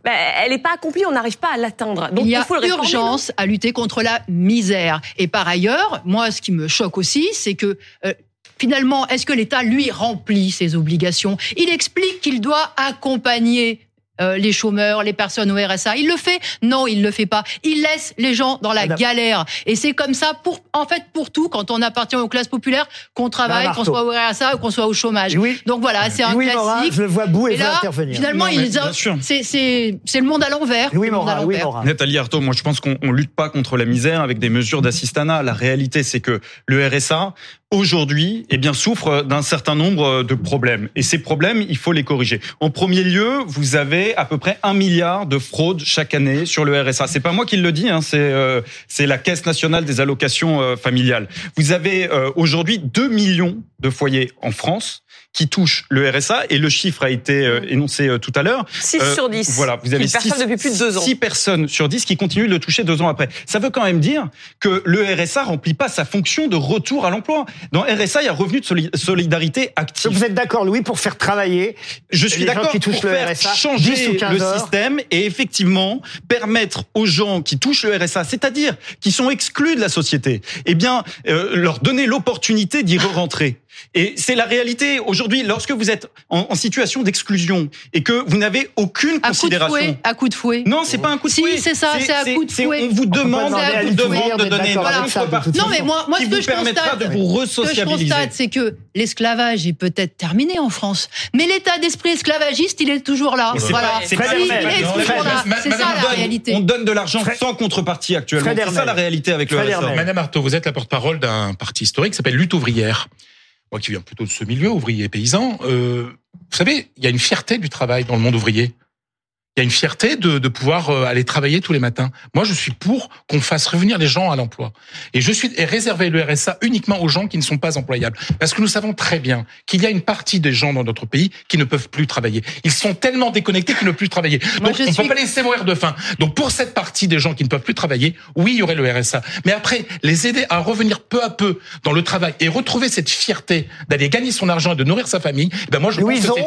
Speaker 2: ben, elle n'est pas accomplie, on n'arrive pas à l'atteindre. Donc
Speaker 12: il y a
Speaker 2: faut le réformer,
Speaker 12: urgence à lutter contre la misère. Et par ailleurs, moi, ce qui me choque aussi, c'est que euh, finalement, est-ce que l'État, lui, remplit ses obligations? Il explique qu'il doit accompagner euh, les chômeurs, les personnes au RSA. Il le fait? Non, il le fait pas. Il laisse les gens dans la
Speaker 1: Madame-
Speaker 12: galère. Et c'est comme ça, pour, en fait, pour tout, quand on appartient aux classes populaires, qu'on travaille, qu'on soit au RSA ou qu'on soit au chômage.
Speaker 1: Oui.
Speaker 12: Donc voilà, c'est un
Speaker 1: Louis Morin,
Speaker 12: classique.
Speaker 1: je le vois bout et,
Speaker 12: Et
Speaker 1: veut
Speaker 12: là,
Speaker 1: intervenir.
Speaker 12: finalement,
Speaker 4: Non,
Speaker 12: c'est c'est c'est le monde à l'envers.
Speaker 1: Louis Morin, Louis. Morin.
Speaker 4: Nathalie Arthaud, moi je pense qu'on on lutte pas contre la misère avec des mesures d'assistanat. La réalité, c'est que le RSA aujourd'hui, eh bien, souffre d'un certain nombre de problèmes. Et ces problèmes, il faut les corriger. En premier lieu, vous avez à peu près un milliard de fraudes chaque année sur le RSA. C'est pas moi qui le dis, hein, c'est euh, c'est la Caisse nationale des allocations euh, familiales. Vous avez euh, aujourd'hui 2 millions de foyers en France qui touchent le RSA et le chiffre a été euh, énoncé euh, tout à l'heure.
Speaker 2: 6
Speaker 4: Euh,
Speaker 2: sur 10.
Speaker 4: Voilà, vous avez
Speaker 2: Qui le perçoivent depuis plus de deux ans.
Speaker 4: 6 personnes sur 10 qui continuent de le toucher deux ans après. Ça veut quand même dire que le RSA remplit pas sa fonction de retour à l'emploi. Dans RSA, il y a revenu de soli- solidarité active.
Speaker 1: Vous êtes d'accord, Louis, pour faire travailler
Speaker 4: Je suis
Speaker 1: les gens
Speaker 4: d'accord
Speaker 1: qui touchent
Speaker 4: pour
Speaker 1: le
Speaker 4: faire
Speaker 1: RSA 10
Speaker 4: changer
Speaker 1: ou 15
Speaker 4: le
Speaker 1: heures
Speaker 4: système et effectivement permettre aux gens qui touchent le RSA, c'est-à-dire qui sont exclus de la société, eh bien euh, leur donner l'opportunité d'y re-rentrer. Et c'est la réalité aujourd'hui. Lorsque vous êtes en, en situation d'exclusion et que vous n'avez aucune
Speaker 12: À coup de
Speaker 4: considération,
Speaker 12: fouet, à coup de fouet.
Speaker 4: non, c'est pas un coup de
Speaker 12: Si,
Speaker 4: fouet.
Speaker 12: c'est ça, c'est à coup de fouet.
Speaker 4: On vous demande, on vous demande de donner une
Speaker 1: de
Speaker 4: contrepartie
Speaker 12: Non, mais moi, moi
Speaker 4: qui
Speaker 12: ce que
Speaker 4: vous
Speaker 12: je
Speaker 4: permettra
Speaker 12: constate,
Speaker 4: de vous
Speaker 12: ce que je constate, c'est que l'esclavage est peut-être terminé en France, mais l'état d'esprit esclavagiste, il est toujours là.
Speaker 4: C'est
Speaker 12: Voilà.
Speaker 4: pas- c'est
Speaker 12: ça la réalité.
Speaker 4: On donne de l'argent sans contrepartie actuellement. C'est ça la réalité avec le.
Speaker 3: Madame Artaud, vous êtes la porte-parole d'un parti historique qui s'appelle Lutte ouvrière. Moi qui viens plutôt de ce milieu, ouvrier et paysan, euh, vous savez, il y a une fierté du travail dans le monde ouvrier. Il y a une fierté de, de pouvoir euh, aller travailler tous les matins. Moi, je suis pour qu'on fasse revenir les gens à l'emploi. Et je suis et réserver le RSA uniquement aux gens qui ne sont pas employables. Parce que nous savons très bien qu'il y a une partie des gens dans notre pays qui ne peuvent plus travailler. Ils sont tellement déconnectés qu'ils ne peuvent plus travailler.
Speaker 12: Moi,
Speaker 3: Donc, on ne
Speaker 12: suis-
Speaker 3: peut pas laisser mourir de faim. Donc, pour cette partie des gens qui ne peuvent plus travailler, oui, il y aurait le RSA. Mais après, les aider à revenir peu à peu dans le travail et retrouver cette fierté d'aller gagner son argent et de nourrir sa famille, eh ben moi, je pense c'est une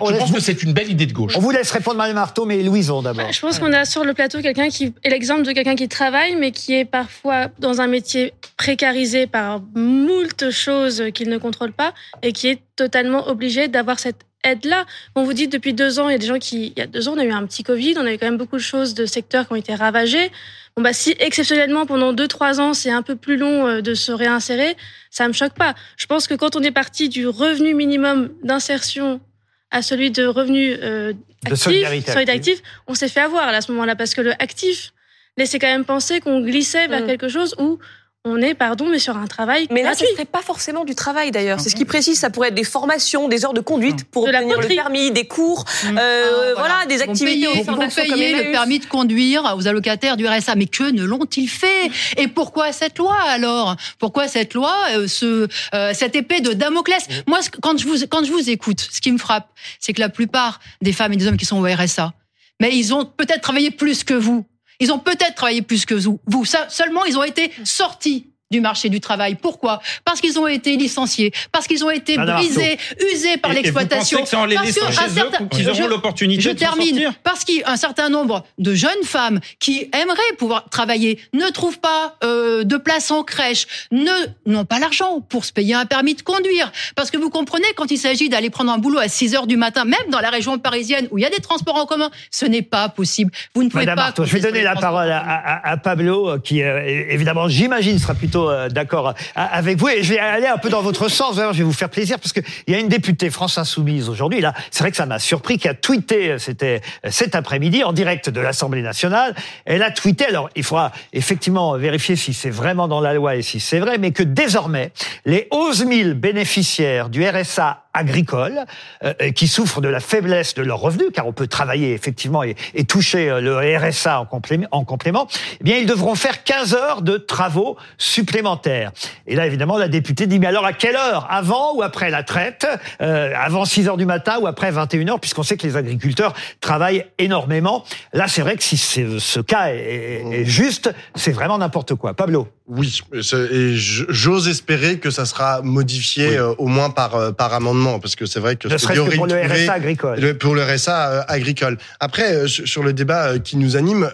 Speaker 1: on laisse-
Speaker 3: je que c'est une belle idée de gauche.
Speaker 1: On vous laisse répondre, Marteau, mais Louison d'abord.
Speaker 7: Je pense qu'on a sur le plateau quelqu'un qui est l'exemple de quelqu'un qui travaille, mais qui est parfois dans un métier précarisé par moult choses qu'il ne contrôle pas et qui est totalement obligé d'avoir cette aide-là. On vous dit depuis deux ans, il y a des gens qui, il y a deux ans, on a eu un petit Covid, on a eu quand même beaucoup de choses de secteurs qui ont été ravagés. Bon bah si exceptionnellement pendant deux trois ans c'est un peu plus long euh, de se réinsérer, ça me choque pas. Je pense que quand on est parti du revenu minimum d'insertion à celui de revenu euh,
Speaker 1: De
Speaker 7: actif,
Speaker 1: solidarité active.
Speaker 7: active, on s'est fait avoir là, à ce moment-là parce que le actif laissait quand même penser qu'on glissait vers
Speaker 2: Mm.
Speaker 7: quelque chose où on est, pardon, mais sur un travail
Speaker 2: Mais là, ce serait pas forcément du travail d'ailleurs. C'est ce qui précise. Ça pourrait être des formations, des heures de conduite pour
Speaker 7: De
Speaker 2: obtenir le permis, des cours,
Speaker 12: Mm.
Speaker 2: euh,
Speaker 12: Ah,
Speaker 2: voilà. des activités
Speaker 12: payer, vont
Speaker 2: fondations comme
Speaker 12: payer le permis de conduire aux allocataires du RSA. Mais que ne l'ont-ils fait Et pourquoi cette loi alors? Pourquoi cette loi, euh, ce, euh, cette épée de Damoclès? Moi, ce- quand je vous quand je vous écoute, ce qui me frappe, c'est que la plupart des femmes et des hommes qui sont au RSA, mais ils ont peut-être travaillé plus que vous. Ils ont peut-être travaillé plus que vous. Vous Ça- seulement, ils ont été sortis du marché du travail. Pourquoi? Parce qu'ils ont été licenciés, parce qu'ils ont été
Speaker 1: Madame
Speaker 12: brisés, usés par l'exploitation. parce
Speaker 4: qu'ils auront
Speaker 12: je-
Speaker 4: l'opportunité
Speaker 12: je termine
Speaker 4: sortir
Speaker 12: parce qu'un certain nombre de jeunes femmes qui aimeraient pouvoir travailler ne trouvent pas euh, de place en crèche, ne n'ont pas l'argent pour se payer un permis de conduire. Parce que vous comprenez, quand il s'agit d'aller prendre un boulot à 6 heures du matin, même dans la région parisienne où il y a des transports en commun, ce n'est pas possible. Vous ne pouvez
Speaker 1: Madame
Speaker 12: pas.
Speaker 1: Artaud, je vais donner la parole à,
Speaker 12: commun.
Speaker 1: à- à Pablo, qui euh, évidemment, j'imagine, sera plutôt euh, d'accord à- avec vous. Et je vais aller un peu dans votre sens. D'ailleurs, je vais vous faire plaisir parce que il y a une députée France Insoumise aujourd'hui. Là, c'est vrai que ça m'a surpris, qui a tweeté, euh, c'était euh, cet après-midi en direct de l'Assemblée nationale. Elle a tweeté. Alors, il faudra effectivement vérifier si c'est vraiment dans la loi et si c'est vrai, mais que désormais, les 11 000 bénéficiaires du RSA agricole euh, qui souffrent de la faiblesse de leurs revenus, car on peut travailler effectivement et, et toucher euh, le RSA en complément, en complément, eh bien ils devront faire 15 heures de travaux supplémentaires. Et là évidemment la députée dit mais alors à quelle heure? Avant ou après la traite? Euh, Avant 6 heures du matin ou après 21 heures? Puisqu'on sait que les agriculteurs travaillent énormément. Là c'est vrai que si ce cas est, est- juste, c'est vraiment n'importe quoi. Pablo?
Speaker 8: Oui, et j'ose espérer que ça sera modifié euh, au moins par euh, par amendement, parce que c'est vrai que
Speaker 1: Ne
Speaker 8: ce
Speaker 1: serait-ce que pour le RSA agricole.
Speaker 8: le- pour le RSA euh, agricole. Après, euh, sur sur le débat euh, qui nous anime.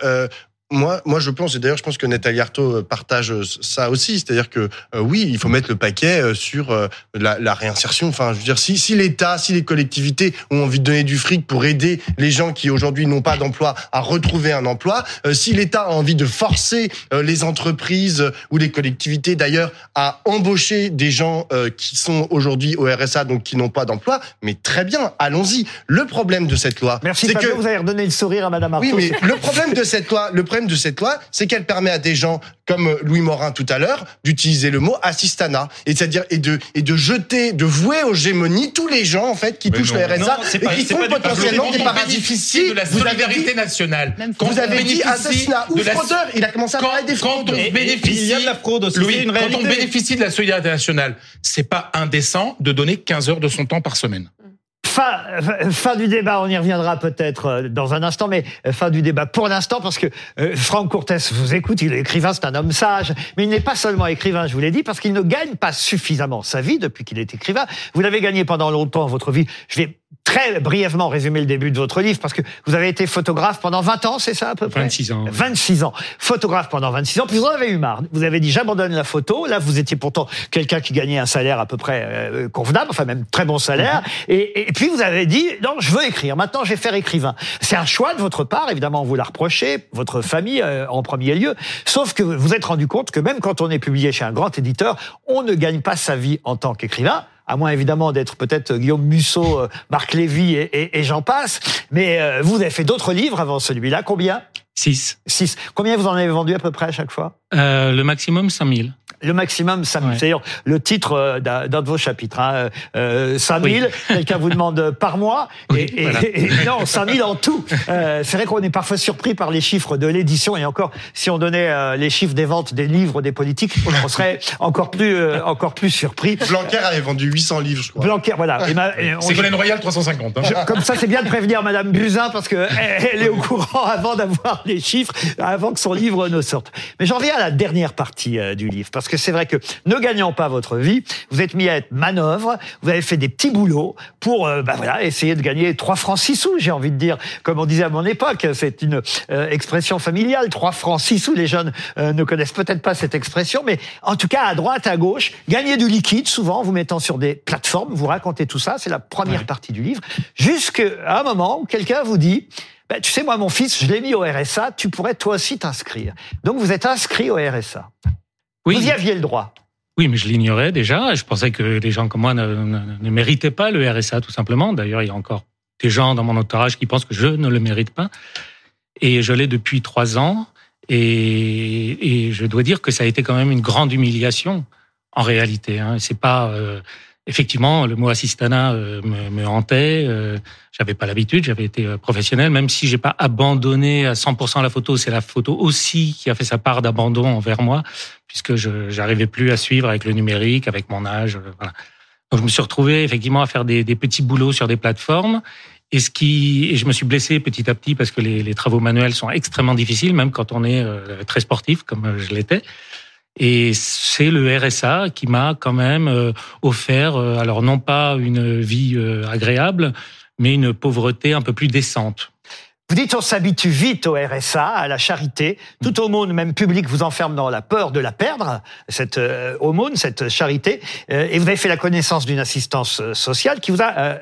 Speaker 8: Moi, moi, je pense, et d'ailleurs, je pense que Nathalie Arthaud euh, partage euh, ça aussi, c'est-à-dire que euh, oui, il faut mettre le paquet sur euh, la, la réinsertion. Enfin, je veux dire, si, si l'État, si les collectivités ont envie de donner du fric pour aider les gens qui aujourd'hui n'ont pas d'emploi à retrouver un emploi, euh, si l'État a envie de forcer les entreprises ou les collectivités d'ailleurs à embaucher des gens qui sont aujourd'hui au RSA, donc qui n'ont pas d'emploi, mais très bien, allons-y. Le problème de cette loi,
Speaker 1: Merci
Speaker 8: c'est que
Speaker 1: vous avez redonné le sourire à Madame Arthaud.
Speaker 8: oui, mais le problème de cette loi, le, problème de cette loi, c'est qu'elle permet à des gens comme Louis Morin tout à l'heure d'utiliser le mot assistanat et c'est-à-dire et de et de jeter, de vouer aux gémonies tous les gens en fait qui
Speaker 3: Mais
Speaker 8: touchent
Speaker 3: non.
Speaker 8: le RSA
Speaker 4: Non, c'est pas-
Speaker 8: et qui sont potentiellement
Speaker 3: Quand
Speaker 8: des fiscaux.
Speaker 3: de la solidarité nationale. Quand
Speaker 8: Vous avez dit assassinat ou fraudeur. Il a commencé à
Speaker 3: Quand,
Speaker 8: parler des
Speaker 3: quand
Speaker 8: fraudeurs.
Speaker 3: on
Speaker 4: Et- et
Speaker 3: bénéficie,
Speaker 4: de la fraude aussi,
Speaker 3: Louis,
Speaker 4: c'est une
Speaker 3: quand on bénéficie de la solidarité nationale, c'est pas indécent de donner 15 heures de son temps par semaine.
Speaker 1: Fin, fin- du débat, on y reviendra peut-être euh, dans un instant, mais euh, fin du débat pour l'instant, parce que euh, Franck Courtès vous écoute, il est écrivain, c'est un homme sage, mais il n'est pas seulement écrivain, je vous l'ai dit, parce qu'il ne gagne pas suffisamment sa vie depuis qu'il est écrivain. Vous l'avez gagné pendant longtemps, votre vie. Je vais très brièvement résumer le début de votre livre, parce que vous avez été photographe pendant 20 ans, c'est ça à peu près?
Speaker 11: 26 ans. oui.
Speaker 1: 26 ans. Photographe pendant 26 ans, puis vous en avez eu marre. Vous avez dit j'abandonne la photo. Là, vous étiez pourtant quelqu'un qui gagnait un salaire à peu près euh, convenable, enfin même très bon salaire. et, et puis vous avez dit non, je veux écrire. Maintenant, je vais faire écrivain. C'est un choix de votre part, évidemment, vous l'a reproché, votre famille euh, en premier lieu. Sauf que vous vous êtes rendu compte que même quand on est publié chez un grand éditeur, on ne gagne pas sa vie en tant qu'écrivain à moins évidemment d'être peut-être Guillaume Musso, euh, Marc Lévy et, et- et j'en passe. Mais euh, vous avez fait d'autres livres avant celui-là. Combien?
Speaker 11: 6.
Speaker 1: 6. Combien vous en avez vendu à peu près à chaque fois?
Speaker 11: Euh, le maximum, 5000.
Speaker 1: Le maximum 5 000.
Speaker 11: Ouais.
Speaker 1: C'est d'ailleurs le titre euh, d'un de vos chapitres. Hein. Euh, 5 000,
Speaker 11: Oui.
Speaker 1: quelqu'un vous demande par mois.
Speaker 11: Oui,
Speaker 1: et,
Speaker 11: voilà.
Speaker 1: et non, 5 000 en tout. Euh, c'est vrai qu'on est parfois surpris par les chiffres de l'édition. Et encore, si on donnait euh, les chiffres des ventes des livres des politiques, on serait encore plus, euh, encore plus surpris.
Speaker 8: Blanquer avait vendu 800 livres, je crois.
Speaker 1: Blanquer, voilà. On-
Speaker 3: Ségolène Royal 350. hein.
Speaker 1: je- comme ça, c'est bien de prévenir Madame Buzyn parce que elle, elle est au courant avant d'avoir les chiffres, avant que son livre ne sorte. Mais j'en viens à la dernière partie euh, du livre parce que c'est vrai que ne gagnant pas votre vie, vous êtes mis à être manœuvre, vous avez fait des petits boulots pour, euh, bah voilà, essayer de gagner 3 francs 6 sous, j'ai envie de dire, comme on disait à mon époque, c'est une euh, expression familiale, 3 francs 6 sous. Les jeunes euh, ne connaissent peut-être pas cette expression, mais en tout cas à droite, à gauche, gagner du liquide, souvent en vous mettant sur des plateformes, vous racontez tout ça, c'est la première partie du livre, jusqu'à un moment où quelqu'un vous dit, ben, tu sais, moi, mon fils, je l'ai mis au RSA, tu pourrais toi aussi t'inscrire. Donc, vous êtes inscrit au RSA.
Speaker 11: Oui.
Speaker 1: Vous y aviez le droit.
Speaker 11: Oui, mais je l'ignorais déjà. Je pensais que les gens comme moi ne, ne- ne méritaient pas le RSA, tout simplement. D'ailleurs, il y a encore des gens dans mon entourage qui pensent que je ne le mérite pas. Et je l'ai depuis trois ans. Et, et je dois dire que ça a été quand même une grande humiliation, en réalité. Hein. C'est pas... euh, effectivement, le mot assistanat euh, me, me hantait. Euh, j'avais pas l'habitude, j'avais été euh, professionnel, même si j'ai pas abandonné à 100% la photo. C'est la photo aussi qui a fait sa part d'abandon envers moi, puisque je j'arrivais plus à suivre avec le numérique, avec mon âge. Voilà. Donc je me suis retrouvé effectivement à faire des, des petits boulots sur des plateformes. Et ce qui, et je me suis blessé petit à petit parce que les, les travaux manuels sont extrêmement difficiles, même quand on est très sportif comme je l'étais. Et c'est le RSA qui m'a quand même euh, offert, euh, alors non pas une vie euh, agréable, mais une pauvreté un peu plus décente.
Speaker 1: Vous dites on s'habitue vite au RSA, à la charité. Toute aumône, même publique, vous enferme dans la peur de la perdre, cette aumône, cette charité. Et vous avez fait la connaissance d'une assistance sociale qui vous a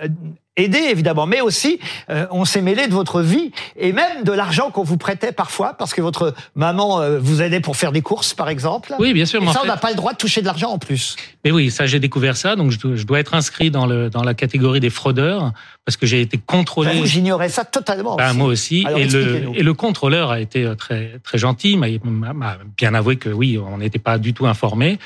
Speaker 1: aidé, évidemment. Mais aussi, euh, on s'est mêlé de votre vie et même de l'argent qu'on vous prêtait parfois parce que votre maman euh, vous aidait pour faire des courses, par exemple.
Speaker 11: Oui, bien sûr.
Speaker 1: Et
Speaker 11: mais
Speaker 1: ça, on n'a pas le droit de toucher de l'argent en plus.
Speaker 11: Mais oui, ça j'ai découvert ça, donc je dois, je dois être inscrit dans le dans la catégorie des fraudeurs parce que j'ai été contrôlé.
Speaker 1: J'avoue, J'ignorais ça totalement.
Speaker 11: Ben,
Speaker 1: aussi.
Speaker 11: moi aussi.
Speaker 1: Alors,
Speaker 11: et, le, et le contrôleur a été euh, très, très gentil, m'a bien avoué que oui, on n'était pas du tout informé.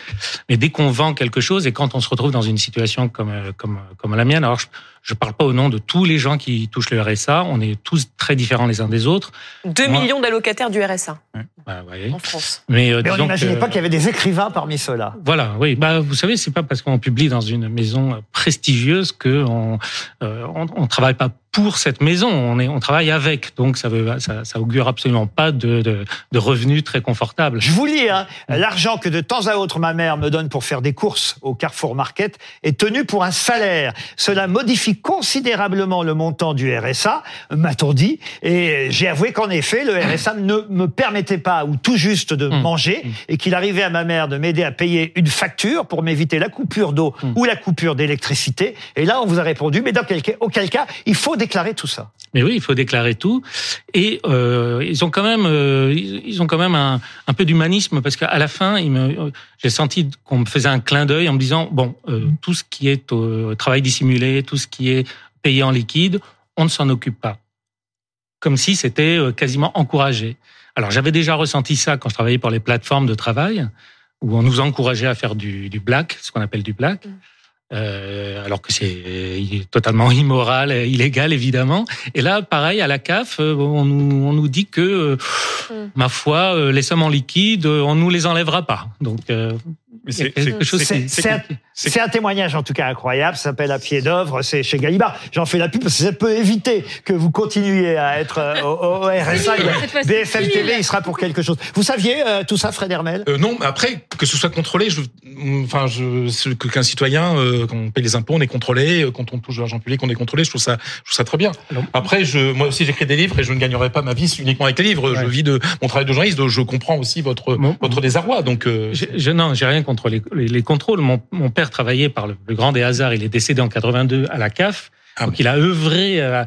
Speaker 11: Mais dès qu'on vend quelque chose et quand on se retrouve dans une situation comme, euh, comme, comme la mienne, alors je je parle pas au nom de tous les gens qui touchent le RSA, on est tous très différents les uns des autres.
Speaker 2: 2
Speaker 11: Moi-
Speaker 2: millions d'allocataires du RSA
Speaker 11: Bah, vous voyez.
Speaker 2: en France.
Speaker 11: Mais, euh,
Speaker 1: Mais on n'imaginait pas qu'il y avait des écrivains parmi ceux-là.
Speaker 11: Voilà, oui. Bah, vous savez, c'est pas parce qu'on publie dans une maison prestigieuse que on, euh, on, on travaille pas pour cette maison. On est, on travaille avec. Donc, ça veut, ça, ça augure absolument pas de, de, de revenus très confortables.
Speaker 1: Je vous lis, hein, l'argent que de temps à autre ma mère me donne pour faire des courses au Carrefour Market est tenu pour un salaire. Cela modifie considérablement le montant du RSA, m'a-t-on dit, et j'ai avoué qu'en effet, le RSA ne me permettait pas, ou tout juste, de
Speaker 11: Mmh.
Speaker 1: manger, et qu'il arrivait à ma mère de m'aider à payer une facture pour m'éviter la coupure d'eau ou la coupure d'électricité. Et là, on vous a répondu, mais dans quel cas, auquel cas, il faut déclarer tout ça.
Speaker 11: Mais oui, il faut déclarer tout. Et euh, ils ont quand même, euh, ils ont quand même un, un peu d'humanisme parce qu'à la fin, me, euh, j'ai senti qu'on me faisait un clin d'œil en me disant bon, euh, tout ce qui est au travail dissimulé, tout ce qui est payé en liquide, on ne s'en occupe pas. comme si c'était quasiment encouragé. Alors j'avais déjà ressenti ça quand je travaillais pour les plateformes de travail, où on nous encourageait à faire du, du black, ce qu'on appelle du black. Euh, alors que c'est euh, totalement immoral, et illégal évidemment. Et là, pareil, à la CAF, euh, on nous, on nous dit que, euh,
Speaker 1: Mm.
Speaker 11: ma foi, les sommes en liquide, on nous les enlèvera pas. Donc, euh,
Speaker 4: c'est-
Speaker 1: un, témoignage en tout cas incroyable. Ça s'appelle À pied d'œuvre. C'est chez Gallimard. J'en fais la pub parce que ça peut éviter que vous continuiez à être euh, au, au RSA. BFM. TV, il sera pour quelque chose. Vous saviez euh, tout ça, Fred Hermel?
Speaker 3: Euh, non, mais après que ce soit contrôlé, je, enfin, je, qu'un citoyen, euh, quand on paye les impôts, on est contrôlé, euh, quand on touche de l'argent public, on est contrôlé. Je trouve ça, je trouve ça très bien. Après, je, moi aussi, j'écris des livres et je ne gagnerai pas ma vie uniquement avec les livres. Je vis de mon travail de journaliste, donc je comprends aussi votre votre désarroi. Donc, euh,
Speaker 11: Je, je- non, j'ai rien contre les, les, les contrôles. Mon, mon père travaillait par le, le grand des hasards. Il est décédé en 82 à la CAF.
Speaker 3: Ah
Speaker 11: Donc, il a œuvré à,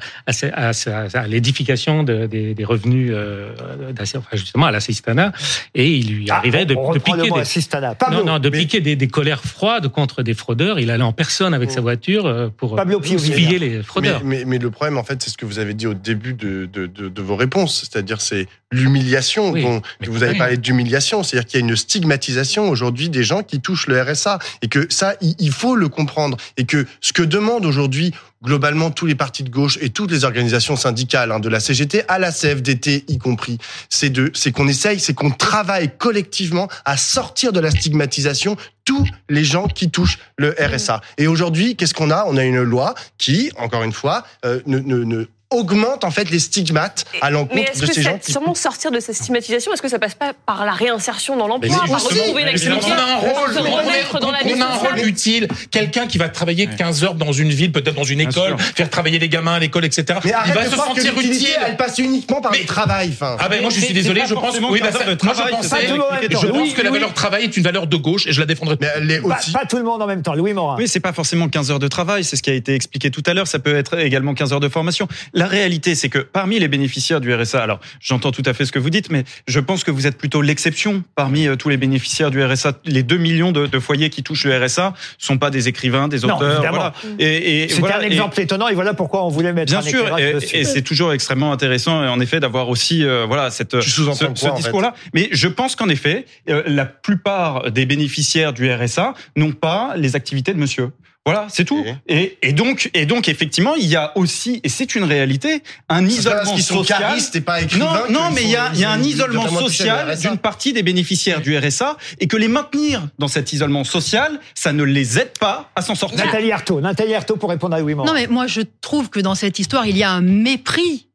Speaker 11: à, l'édification de- des, des revenus, euh, enfin, justement, à l'assistanat. Et il lui arrivait de,
Speaker 1: Ah, on
Speaker 11: de piquer des,
Speaker 1: assistanat. Pablo,
Speaker 11: non, non, de
Speaker 1: mais-
Speaker 11: piquer des, des colères froides contre des fraudeurs. Il allait en personne avec sa voiture euh, pour euh, piller les fraudeurs.
Speaker 8: Mais, mais, mais le problème, en fait, c'est ce que vous avez dit au début de, de, de, de vos réponses, c'est-à-dire c'est l'humiliation.
Speaker 11: Oui,
Speaker 8: dont-
Speaker 11: mais
Speaker 8: que vous avez parlé d'humiliation, c'est-à-dire qu'il y a une stigmatisation aujourd'hui des gens qui touchent le RSA et que ça, il, il faut le comprendre et que ce que demandent aujourd'hui globalement tous les partis de gauche et toutes les organisations syndicales, hein, de la CGT à la CFDT y compris, c'est de, c'est qu'on essaye, c'est qu'on travaille collectivement à sortir de la stigmatisation tous les gens qui touchent le RSA. Et aujourd'hui, qu'est-ce qu'on a? On a une loi qui, encore une fois, euh, ne, ne, ne augmente en fait les stigmates à
Speaker 2: Mais
Speaker 8: l'encontre
Speaker 2: est-ce
Speaker 8: de
Speaker 2: que
Speaker 8: ces gens qui
Speaker 2: sûrement sortir de cette stigmatisation? Est-ce que ça passe pas par la réinsertion dans l'emploi, par retrouver une activité,
Speaker 3: on a un rôle, on
Speaker 2: remettre dans la vie
Speaker 3: on a un rôle utile. Quelqu'un qui va travailler 15 heures dans une ville, peut-être dans une école, faire travailler les gamins à l'école, etc.
Speaker 8: Mais
Speaker 3: il va se sentir utile.
Speaker 8: elle passe uniquement par
Speaker 3: Mais-
Speaker 8: le travail. Enfin,
Speaker 3: Ah ben moi je suis désolé, je pense oui, bah, ça- moi je je que la valeur travail est une valeur de gauche et je la défendrai.
Speaker 8: mais elle l'est
Speaker 1: pas,
Speaker 8: aussi.
Speaker 1: pas tout le monde en même temps. Louis Morin.
Speaker 4: Oui, c'est pas forcément 15 heures de travail, c'est ce qui a été expliqué tout à l'heure, ça peut être également 15 heures de formation. La réalité, c'est que parmi les bénéficiaires du RSA, alors j'entends tout à fait ce que vous dites, mais je pense que vous êtes plutôt l'exception parmi euh, tous les bénéficiaires du RSA. Les 2 millions de, de foyers qui touchent le RSA sont pas des écrivains, des auteurs, voilà. Et, et
Speaker 1: C'était
Speaker 4: voilà,
Speaker 1: un
Speaker 4: et-
Speaker 1: exemple étonnant et voilà pourquoi on voulait mettre
Speaker 4: Bien
Speaker 1: un
Speaker 4: sûr, et, et c'est toujours extrêmement intéressant, en effet, d'avoir aussi euh, voilà cette
Speaker 8: Tu
Speaker 4: ce, discours-là. Mais je pense qu'en effet, euh, la plupart des bénéficiaires du RSA n'ont pas les activités de Monsieur. Voilà, c'est tout. Et, et donc, et donc, effectivement, il y a aussi, et c'est une réalité, un isolement
Speaker 8: sont
Speaker 4: social.
Speaker 8: et pas
Speaker 4: Non, non, mais il y a,
Speaker 8: sont-
Speaker 4: il y a un isolement social
Speaker 8: RSA.
Speaker 4: d'une partie des bénéficiaires du RSA, et que les maintenir dans cet isolement social, ça ne les aide pas à s'en sortir.
Speaker 1: Nathalie Arthaud. Nathalie Arthaud pour répondre à Louis.
Speaker 12: Non, mais moi, je trouve que dans cette histoire, il y a un mépris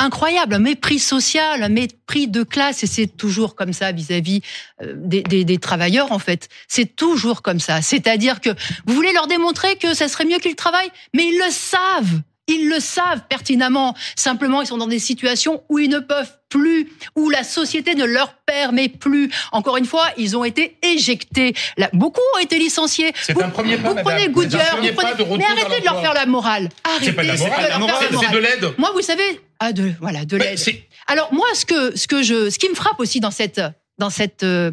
Speaker 12: incroyable, un mépris social, un mépris de classe, et c'est toujours comme ça vis-à-vis euh, des, des- des travailleurs, en fait. C'est toujours comme ça. C'est-à-dire que vous voulez leur démontrer que ça serait mieux qu'ils travaillent, mais ils le savent. Ils le savent pertinemment. Simplement, ils sont dans des situations où ils ne peuvent plus, où la société ne leur permet plus. Encore une fois, ils ont été éjectés. Là, beaucoup ont été licenciés.
Speaker 3: C'est
Speaker 12: Vous-
Speaker 3: un premier pas,
Speaker 12: Vous
Speaker 3: madame.
Speaker 12: prenez Goodyear, vous prenez...
Speaker 3: de
Speaker 12: mais arrêtez de leur faire la morale. Arrêtez
Speaker 3: C'est pas de la morale,
Speaker 12: leur
Speaker 3: la
Speaker 12: faire
Speaker 3: morale,
Speaker 12: la
Speaker 3: c'est de l'aide.
Speaker 12: Moi, vous savez, ah de voilà, de l'aide.
Speaker 3: c'est-
Speaker 12: Alors moi, ce que ce que je, ce qui me frappe aussi dans cette dans cette euh,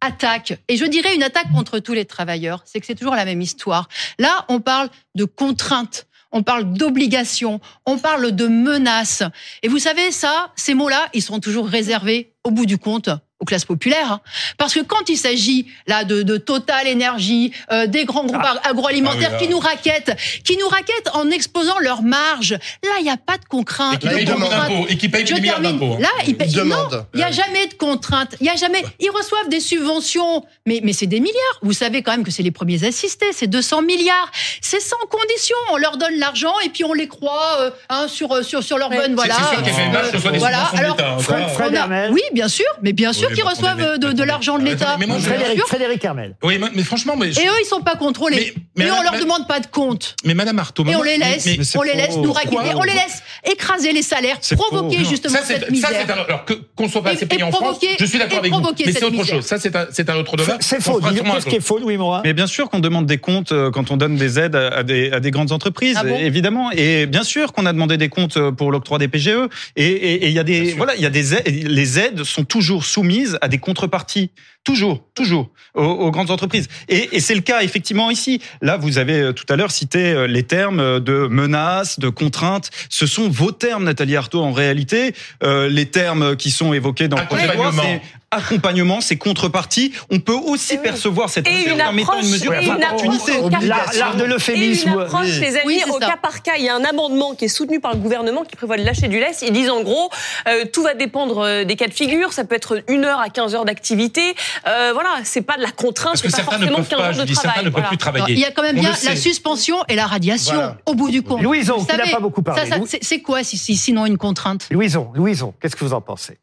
Speaker 12: attaque, et je dirais une attaque contre tous les travailleurs, c'est que c'est toujours la même histoire. Là, on parle de contraintes. On parle d'obligations, on parle de menaces. Et vous savez, ça, ces mots-là, ils sont toujours réservés, au bout du compte, aux classes populaires. hein. Parce que quand il s'agit là de, de Total Énergie, euh, des grands groupes agroalimentaires
Speaker 3: Ah oui, là.
Speaker 12: qui nous raquettent, qui nous raquettent en exposant leurs marges, là, il n'y a pas de contraintes.
Speaker 3: Et qui
Speaker 12: de
Speaker 3: d'impôts, et qui payent des milliards d'impôts, hein.
Speaker 12: Là, ils payent.
Speaker 8: Ils
Speaker 12: non,
Speaker 8: demandent.
Speaker 12: il n'y a jamais de contraintes. Il y a jamais. Ils reçoivent des subventions, mais mais c'est des milliards. Vous savez quand même que c'est les premiers assistés, c'est 200 milliards. C'est sans condition. On leur donne l'argent et puis on les croit euh, hein, sur euh, sur sur leur bonne. Voilà.
Speaker 3: C'est sûr
Speaker 12: Voilà. Alors,
Speaker 3: hein,
Speaker 1: Fred-. Fred
Speaker 12: a- oui, bien sûr, mais bien sûr
Speaker 3: Oui,
Speaker 12: qu'ils reçoivent euh, de, de l'argent de l'État.
Speaker 3: mais moi, je-
Speaker 12: Bien
Speaker 1: Frédéric. Frédéric Hermel.
Speaker 3: Oui, mais mais franchement, mais,
Speaker 12: Et eux, ils sont pas contrôlés.
Speaker 3: Mais- mais
Speaker 12: et on
Speaker 3: madame-
Speaker 12: leur demande pas de compte.
Speaker 3: mais Madame Artaud,
Speaker 12: Et on les laisse,
Speaker 3: mais-
Speaker 4: mais c'est
Speaker 12: on les laisse nous raqueter, on les laisse écraser les salaires, provoquer justement cette
Speaker 3: ça,
Speaker 12: misère.
Speaker 3: c'est alors que, qu'on soit pas assez payé en France, je suis d'accord
Speaker 12: et
Speaker 3: avec vous.
Speaker 12: provoquer
Speaker 3: Mais c'est
Speaker 12: cette
Speaker 3: autre
Speaker 12: misère.
Speaker 3: chose. Ça, c'est un, c'est un autre devoir.
Speaker 1: C'est faux. Qu'est-ce qui est faux, Louis Morin?
Speaker 4: Mais bien sûr qu'on demande des comptes euh, quand on donne des aides à des, à des grandes entreprises,
Speaker 12: Ah bon?
Speaker 4: évidemment. Et bien sûr qu'on a demandé des comptes euh, pour l'octroi des PGE. Et il y a des voilà, il y a des aides, les aides sont toujours soumises à des contreparties. Toujours, toujours, aux, grandes entreprises. Et, c'est le cas effectivement ici. Là, vous avez euh, tout à l'heure cité euh, les termes de menaces, de contraintes. Ce sont vos termes, Nathalie Arthaud, en réalité. Euh, les termes qui sont évoqués dans le projet de loi,
Speaker 3: Accompagnement.
Speaker 4: c'est accompagnement, c'est contrepartie. On peut aussi percevoir cette
Speaker 2: Et
Speaker 4: mesure
Speaker 2: une
Speaker 4: comme étant
Speaker 2: approche,
Speaker 4: une mesure
Speaker 2: cas
Speaker 1: L'art- de l'euphémisme.
Speaker 2: Et une approche,
Speaker 1: Oui.
Speaker 2: les amis,
Speaker 12: Oui,
Speaker 2: au
Speaker 12: ça.
Speaker 2: cas par cas. Il y a un amendement qui est soutenu par le gouvernement qui prévoit de lâcher du lest. Ils disent en gros, euh, tout va dépendre euh, des cas de figure. Ça peut être une heure à 15 heures d'activité. Euh, voilà, c'est pas de la contrainte,
Speaker 3: Parce que
Speaker 2: c'est pas
Speaker 3: certains ne
Speaker 2: forcément
Speaker 3: peuvent
Speaker 2: 15
Speaker 3: pas,
Speaker 2: heures
Speaker 3: je
Speaker 2: de
Speaker 3: dis, certains
Speaker 2: travail.
Speaker 3: ne peuvent
Speaker 2: voilà.
Speaker 3: plus travailler.
Speaker 12: Il y a quand même
Speaker 3: On
Speaker 12: bien la suspension et la radiation
Speaker 8: Voilà.
Speaker 12: au bout du compte.
Speaker 1: Louison, qui n'a pas beaucoup parlé.
Speaker 12: c'est- quoi si, si- sinon une contrainte?
Speaker 1: Louison, Louison, qu'est-ce que vous en pensez?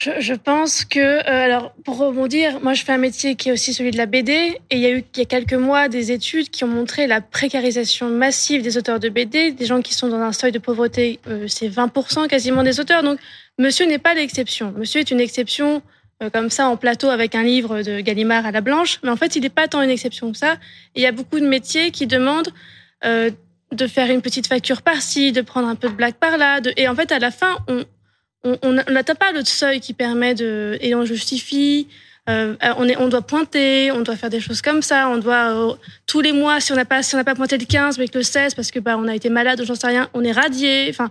Speaker 7: Je, pense que, euh, alors, pour rebondir, moi, je fais un métier qui est aussi celui de la BD, et il y a eu, il y a quelques mois, des études qui ont montré la précarisation massive des auteurs de BD, des gens qui sont dans un seuil de pauvreté, euh, c'est 20% quasiment des auteurs. Donc, Monsieur n'est pas l'exception. Monsieur est une exception euh, comme ça en plateau avec un livre de Gallimard à la blanche, mais en fait, il n'est pas tant une exception que ça. Il y a beaucoup de métiers qui demandent de faire une petite facture par-ci, de prendre un peu de blague par-là, et en fait, à la fin, on, on n'atteint pas le seuil qui permet de et on justifie. euh, on, est, on doit pointer, on doit faire des choses comme ça, on doit euh, tous les mois si on n'a pas si on n'a pas pointé le 15 mais que le 16 parce que bah on a été malade ou j'en sais rien, on est radié. Enfin,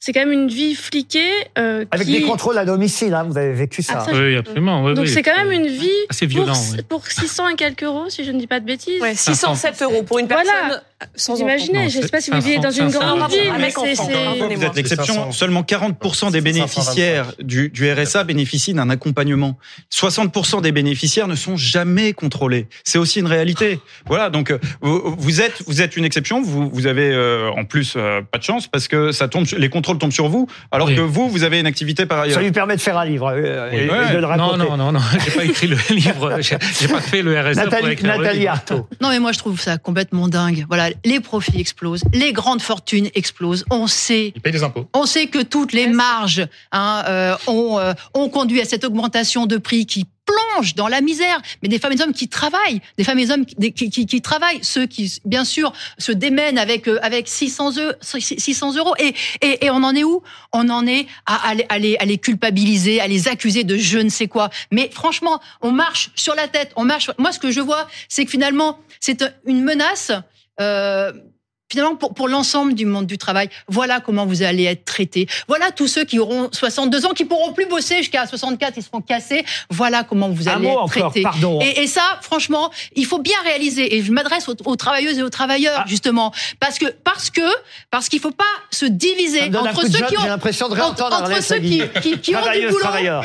Speaker 7: c'est quand même une vie fliquée. euh,
Speaker 1: Avec
Speaker 7: qui-
Speaker 1: des contrôles à domicile, hein, vous avez vécu ça.
Speaker 11: Oui, absolument. oui,
Speaker 7: Donc
Speaker 11: oui.
Speaker 7: c'est quand même une vie
Speaker 11: Assez violent.
Speaker 7: pour,
Speaker 11: oui.
Speaker 7: pour 600 et quelques euros si je ne dis pas de bêtises.
Speaker 2: Ouais, 607 euros pour une personne
Speaker 7: Voilà.
Speaker 2: Sans
Speaker 7: imaginez, je ne sais pas si vous vivez dans
Speaker 11: 500,
Speaker 7: une grande
Speaker 11: 500,
Speaker 7: ville, mais
Speaker 2: avec
Speaker 7: c'est.
Speaker 4: Vous êtes l'exception.
Speaker 8: 500.
Speaker 4: Seulement 40% des
Speaker 8: 525.
Speaker 4: bénéficiaires du, du RSA bénéficient d'un accompagnement. 60% des bénéficiaires ne sont jamais contrôlés. C'est aussi une réalité. Voilà. Donc euh, vous, vous êtes vous êtes une exception. Vous vous avez euh, en plus euh, pas de chance parce que ça tombe les contrôles tombent sur vous alors
Speaker 11: Oui.
Speaker 4: que vous vous avez une activité par ailleurs.
Speaker 1: Ça lui permet de faire un livre euh, et,
Speaker 4: Oui.
Speaker 1: et de le
Speaker 11: Non,
Speaker 1: raconter.
Speaker 11: non, non, non, j'ai pas écrit le livre, j'ai pas fait le RSA pour
Speaker 1: Nathalie,
Speaker 11: écrire le
Speaker 1: Nathalie. Arthaud.
Speaker 12: Non, mais moi, je trouve ça complètement dingue. Voilà, les profits explosent, les grandes fortunes explosent. On sait
Speaker 3: Ils payent des impôts.
Speaker 12: On sait que toutes les marges hein, euh, ont, euh, ont conduit à cette augmentation de prix qui plonge dans la misère. Mais des femmes et des hommes qui travaillent, des femmes et des hommes qui, qui, qui- qui travaillent, ceux qui, bien sûr, se démènent avec euh, avec 600 euros, 600 euros. Et, et, et on en est où? On en est à, à, les, à, les, à les culpabiliser, à les accuser de je ne sais quoi. Mais franchement, on marche sur la tête. On marche. Moi, ce que je vois, c'est que finalement, c'est une menace. Euh, finalement pour, pour l'ensemble du monde du travail. Voilà comment vous allez être traités. Voilà tous ceux qui auront 62 ans, qui pourront plus bosser jusqu'à 64, ils seront cassés. Voilà comment vous allez être
Speaker 1: pardon.
Speaker 12: Et, et ça, franchement, il faut bien réaliser. Et je m'adresse aux, aux travailleuses et aux travailleurs
Speaker 1: Ah.
Speaker 12: justement parce que parce que parce qu'il faut pas se diviser entre ceux
Speaker 1: job,
Speaker 12: qui ont
Speaker 1: j'ai l'impression de
Speaker 12: entre,
Speaker 1: réentendre
Speaker 12: entre
Speaker 1: Arlette
Speaker 12: ceux qui, qui, qui ont du boulot,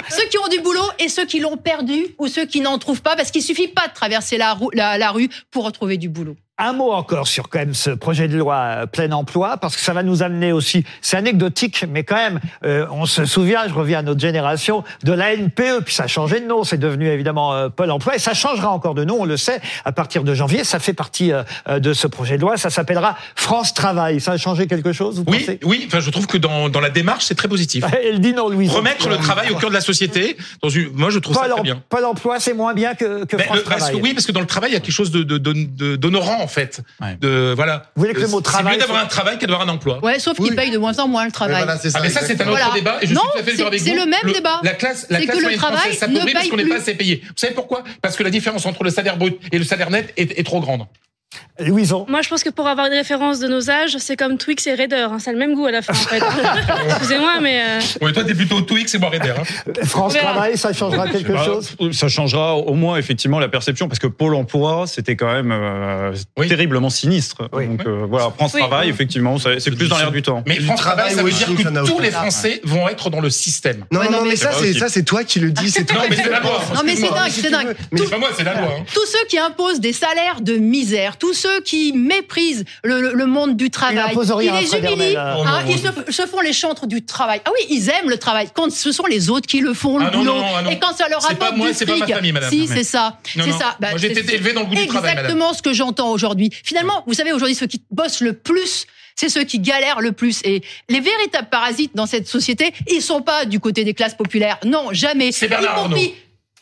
Speaker 12: ceux qui ont du boulot et ceux qui l'ont perdu ou ceux qui n'en trouvent pas parce qu'il suffit pas de traverser la, rou- la, la rue pour retrouver du boulot.
Speaker 1: Un mot encore sur quand même ce projet de loi euh, plein emploi, parce que ça va nous amener aussi, c'est anecdotique, mais quand même, euh, on se souvient, je reviens à notre génération, de la NPE, puis ça a changé de nom, c'est devenu évidemment euh, Pôle emploi, et ça changera encore de nom, on le sait, à partir de janvier, ça fait partie euh, euh, de ce projet de loi, ça s'appellera France Travail. Ça a changé quelque chose, vous
Speaker 3: Oui,
Speaker 1: pensez?
Speaker 3: oui. Enfin, je trouve que dans, dans la démarche, c'est très positif.
Speaker 1: Elle dit non, Louise.
Speaker 3: Remettre le travail au cœur de la société. Dans une, moi, je trouve ça
Speaker 1: Pôle,
Speaker 3: très
Speaker 1: em-
Speaker 3: bien.
Speaker 1: Pôle emploi, c'est moins bien que, que France
Speaker 3: le- parce que,
Speaker 1: Travail.
Speaker 3: oui, parce que dans le travail, il y a quelque chose de, de, de- de- d'honorant en fait.
Speaker 4: Ouais.
Speaker 3: De voilà.
Speaker 1: Vous voulez que le mot
Speaker 3: C'est
Speaker 1: travail
Speaker 3: mieux d'avoir
Speaker 1: soit-
Speaker 3: un travail que d'avoir un emploi.
Speaker 12: Ouais, sauf qu'ils
Speaker 8: Oui.
Speaker 12: payent de moins en moins le travail.
Speaker 8: Mais voilà, c'est ça,
Speaker 3: Ah mais ça c'est un autre
Speaker 12: Voilà.
Speaker 3: débat et je
Speaker 12: Non,
Speaker 3: suis tout à fait
Speaker 12: c'est- c'est le même débat.
Speaker 3: La classe, la
Speaker 12: C'est
Speaker 3: classe
Speaker 12: que le travail
Speaker 3: française s'appauvrit
Speaker 12: ne
Speaker 3: parce
Speaker 12: paye
Speaker 3: qu'on n'est pas assez payé. Vous savez pourquoi? Parce que la différence entre le salaire brut et le salaire net est, est trop grande.
Speaker 1: Louison.
Speaker 7: Moi, je pense que pour avoir une référence de nos âges, c'est comme Twix et Raider. Hein, ça a le même goût à la fin, en fait. Excusez-moi, mais euh,
Speaker 3: Ouais, toi t'es plutôt Twix et moi Raider. Hein.
Speaker 1: France. Travail, ça changera quelque
Speaker 4: Bah,
Speaker 1: chose
Speaker 4: Ça changera au moins effectivement la perception parce que Pôle Emploi c'était quand même euh,
Speaker 3: Oui.
Speaker 4: terriblement sinistre.
Speaker 1: Oui.
Speaker 4: Donc euh, voilà, France
Speaker 2: Oui.
Speaker 4: Travail effectivement c'est plus dans l'air du temps.
Speaker 3: Mais France Travail, ça veut dire que tous les. Français vont être dans le système.
Speaker 8: Non, non,
Speaker 12: mais-
Speaker 8: mais ça,
Speaker 4: C'est
Speaker 8: ça, toi qui le dis. C'est toi
Speaker 3: Non, mais
Speaker 8: qui
Speaker 3: c'est la loi.
Speaker 12: Non, mais c'est dingue, c'est dingue.
Speaker 8: Mais
Speaker 3: C'est pas moi, c'est la loi. hein.
Speaker 12: Tous ceux qui imposent des salaires de misère, tous ceux qui méprisent le, le- le monde du travail,
Speaker 1: rien,
Speaker 12: ils les humilient, hein, ils se, se font les chantres du travail. Ah oui, ils aiment le travail. Quand ce sont les autres qui le font, le
Speaker 3: Ah non,
Speaker 12: boulot,
Speaker 3: non, ah non.
Speaker 12: et quand ça leur
Speaker 3: C'est pas
Speaker 12: apporte
Speaker 3: moi,
Speaker 12: du
Speaker 3: c'est pas ma
Speaker 12: fric,
Speaker 3: famille, madame.
Speaker 12: si c'est ça,
Speaker 3: Non,
Speaker 12: c'est
Speaker 3: non.
Speaker 12: ça. Bah,
Speaker 3: Moi, j'ai été élevé dans le goût du travail, madame.
Speaker 12: Exactement ce que j'entends aujourd'hui. Finalement, vous savez aujourd'hui ceux qui bossent le plus. C'est ceux qui galèrent le plus. Et les véritables parasites dans cette société, ils sont pas du côté des classes populaires. Non, jamais.
Speaker 3: C'est Bernard
Speaker 12: y compris,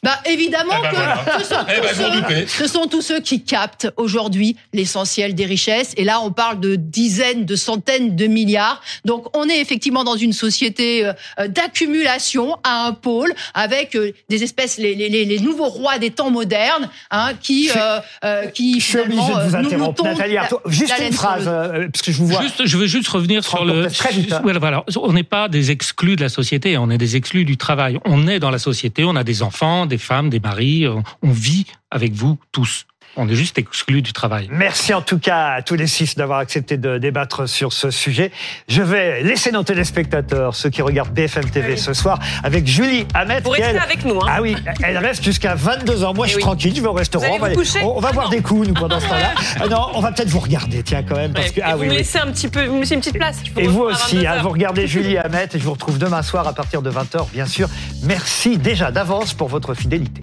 Speaker 12: Bah évidemment
Speaker 3: Eh ben
Speaker 12: que
Speaker 3: voilà.
Speaker 12: ce, sont
Speaker 3: Eh ben,
Speaker 12: ceux, ce sont tous ceux qui captent aujourd'hui l'essentiel des richesses. Et là, on parle de dizaines, de centaines de milliards. Donc, on est effectivement dans une société euh, d'accumulation à un pôle avec euh, des espèces, les, les, les- les nouveaux rois des temps modernes, hein, qui,
Speaker 1: Je suis-
Speaker 12: euh, euh, qui
Speaker 1: Je suis obligé de vous interrompre,
Speaker 12: tondent
Speaker 1: Nathalie
Speaker 12: la-.
Speaker 1: Juste
Speaker 12: la
Speaker 1: une phrase,
Speaker 12: le-
Speaker 1: euh, parce que je vous vois.
Speaker 11: Juste, je veux juste revenir sur le.
Speaker 1: très vite, hein.
Speaker 11: Voilà. On n'est pas des exclus de la société, on est des exclus du travail. On est dans la société, on a des enfants, des femmes, des maris, on, on vit avec vous tous. On est juste exclus du travail.
Speaker 1: Merci en tout cas à tous les six d'avoir accepté de débattre sur ce sujet. Je vais laisser nos téléspectateurs, ceux qui regardent BFM TV ce soir, avec Julie Hamet.
Speaker 2: Vous restez avec nous. Hein.
Speaker 1: Ah oui, elle reste jusqu'à 22h. Moi, je suis
Speaker 2: oui.
Speaker 1: tranquille, je vais au restaurant.
Speaker 2: Vous allez
Speaker 1: on va,
Speaker 2: vous coucher
Speaker 1: on- va
Speaker 2: Ah
Speaker 1: boire
Speaker 2: non.
Speaker 1: des coups, nous, pendant ce temps-là. Ah non, on va peut-être vous regarder, tiens, quand même. Parce
Speaker 2: Ouais.
Speaker 1: que, ah
Speaker 2: vous
Speaker 1: oui,
Speaker 2: me
Speaker 1: oui.
Speaker 2: laissez un petit peu, vous me laissez une petite place. Je
Speaker 1: Et vous aussi,
Speaker 2: 22
Speaker 1: hein, vous regardez Julie Hamet et je vous retrouve demain soir à partir de 20h, bien sûr. Merci déjà d'avance pour votre fidélité.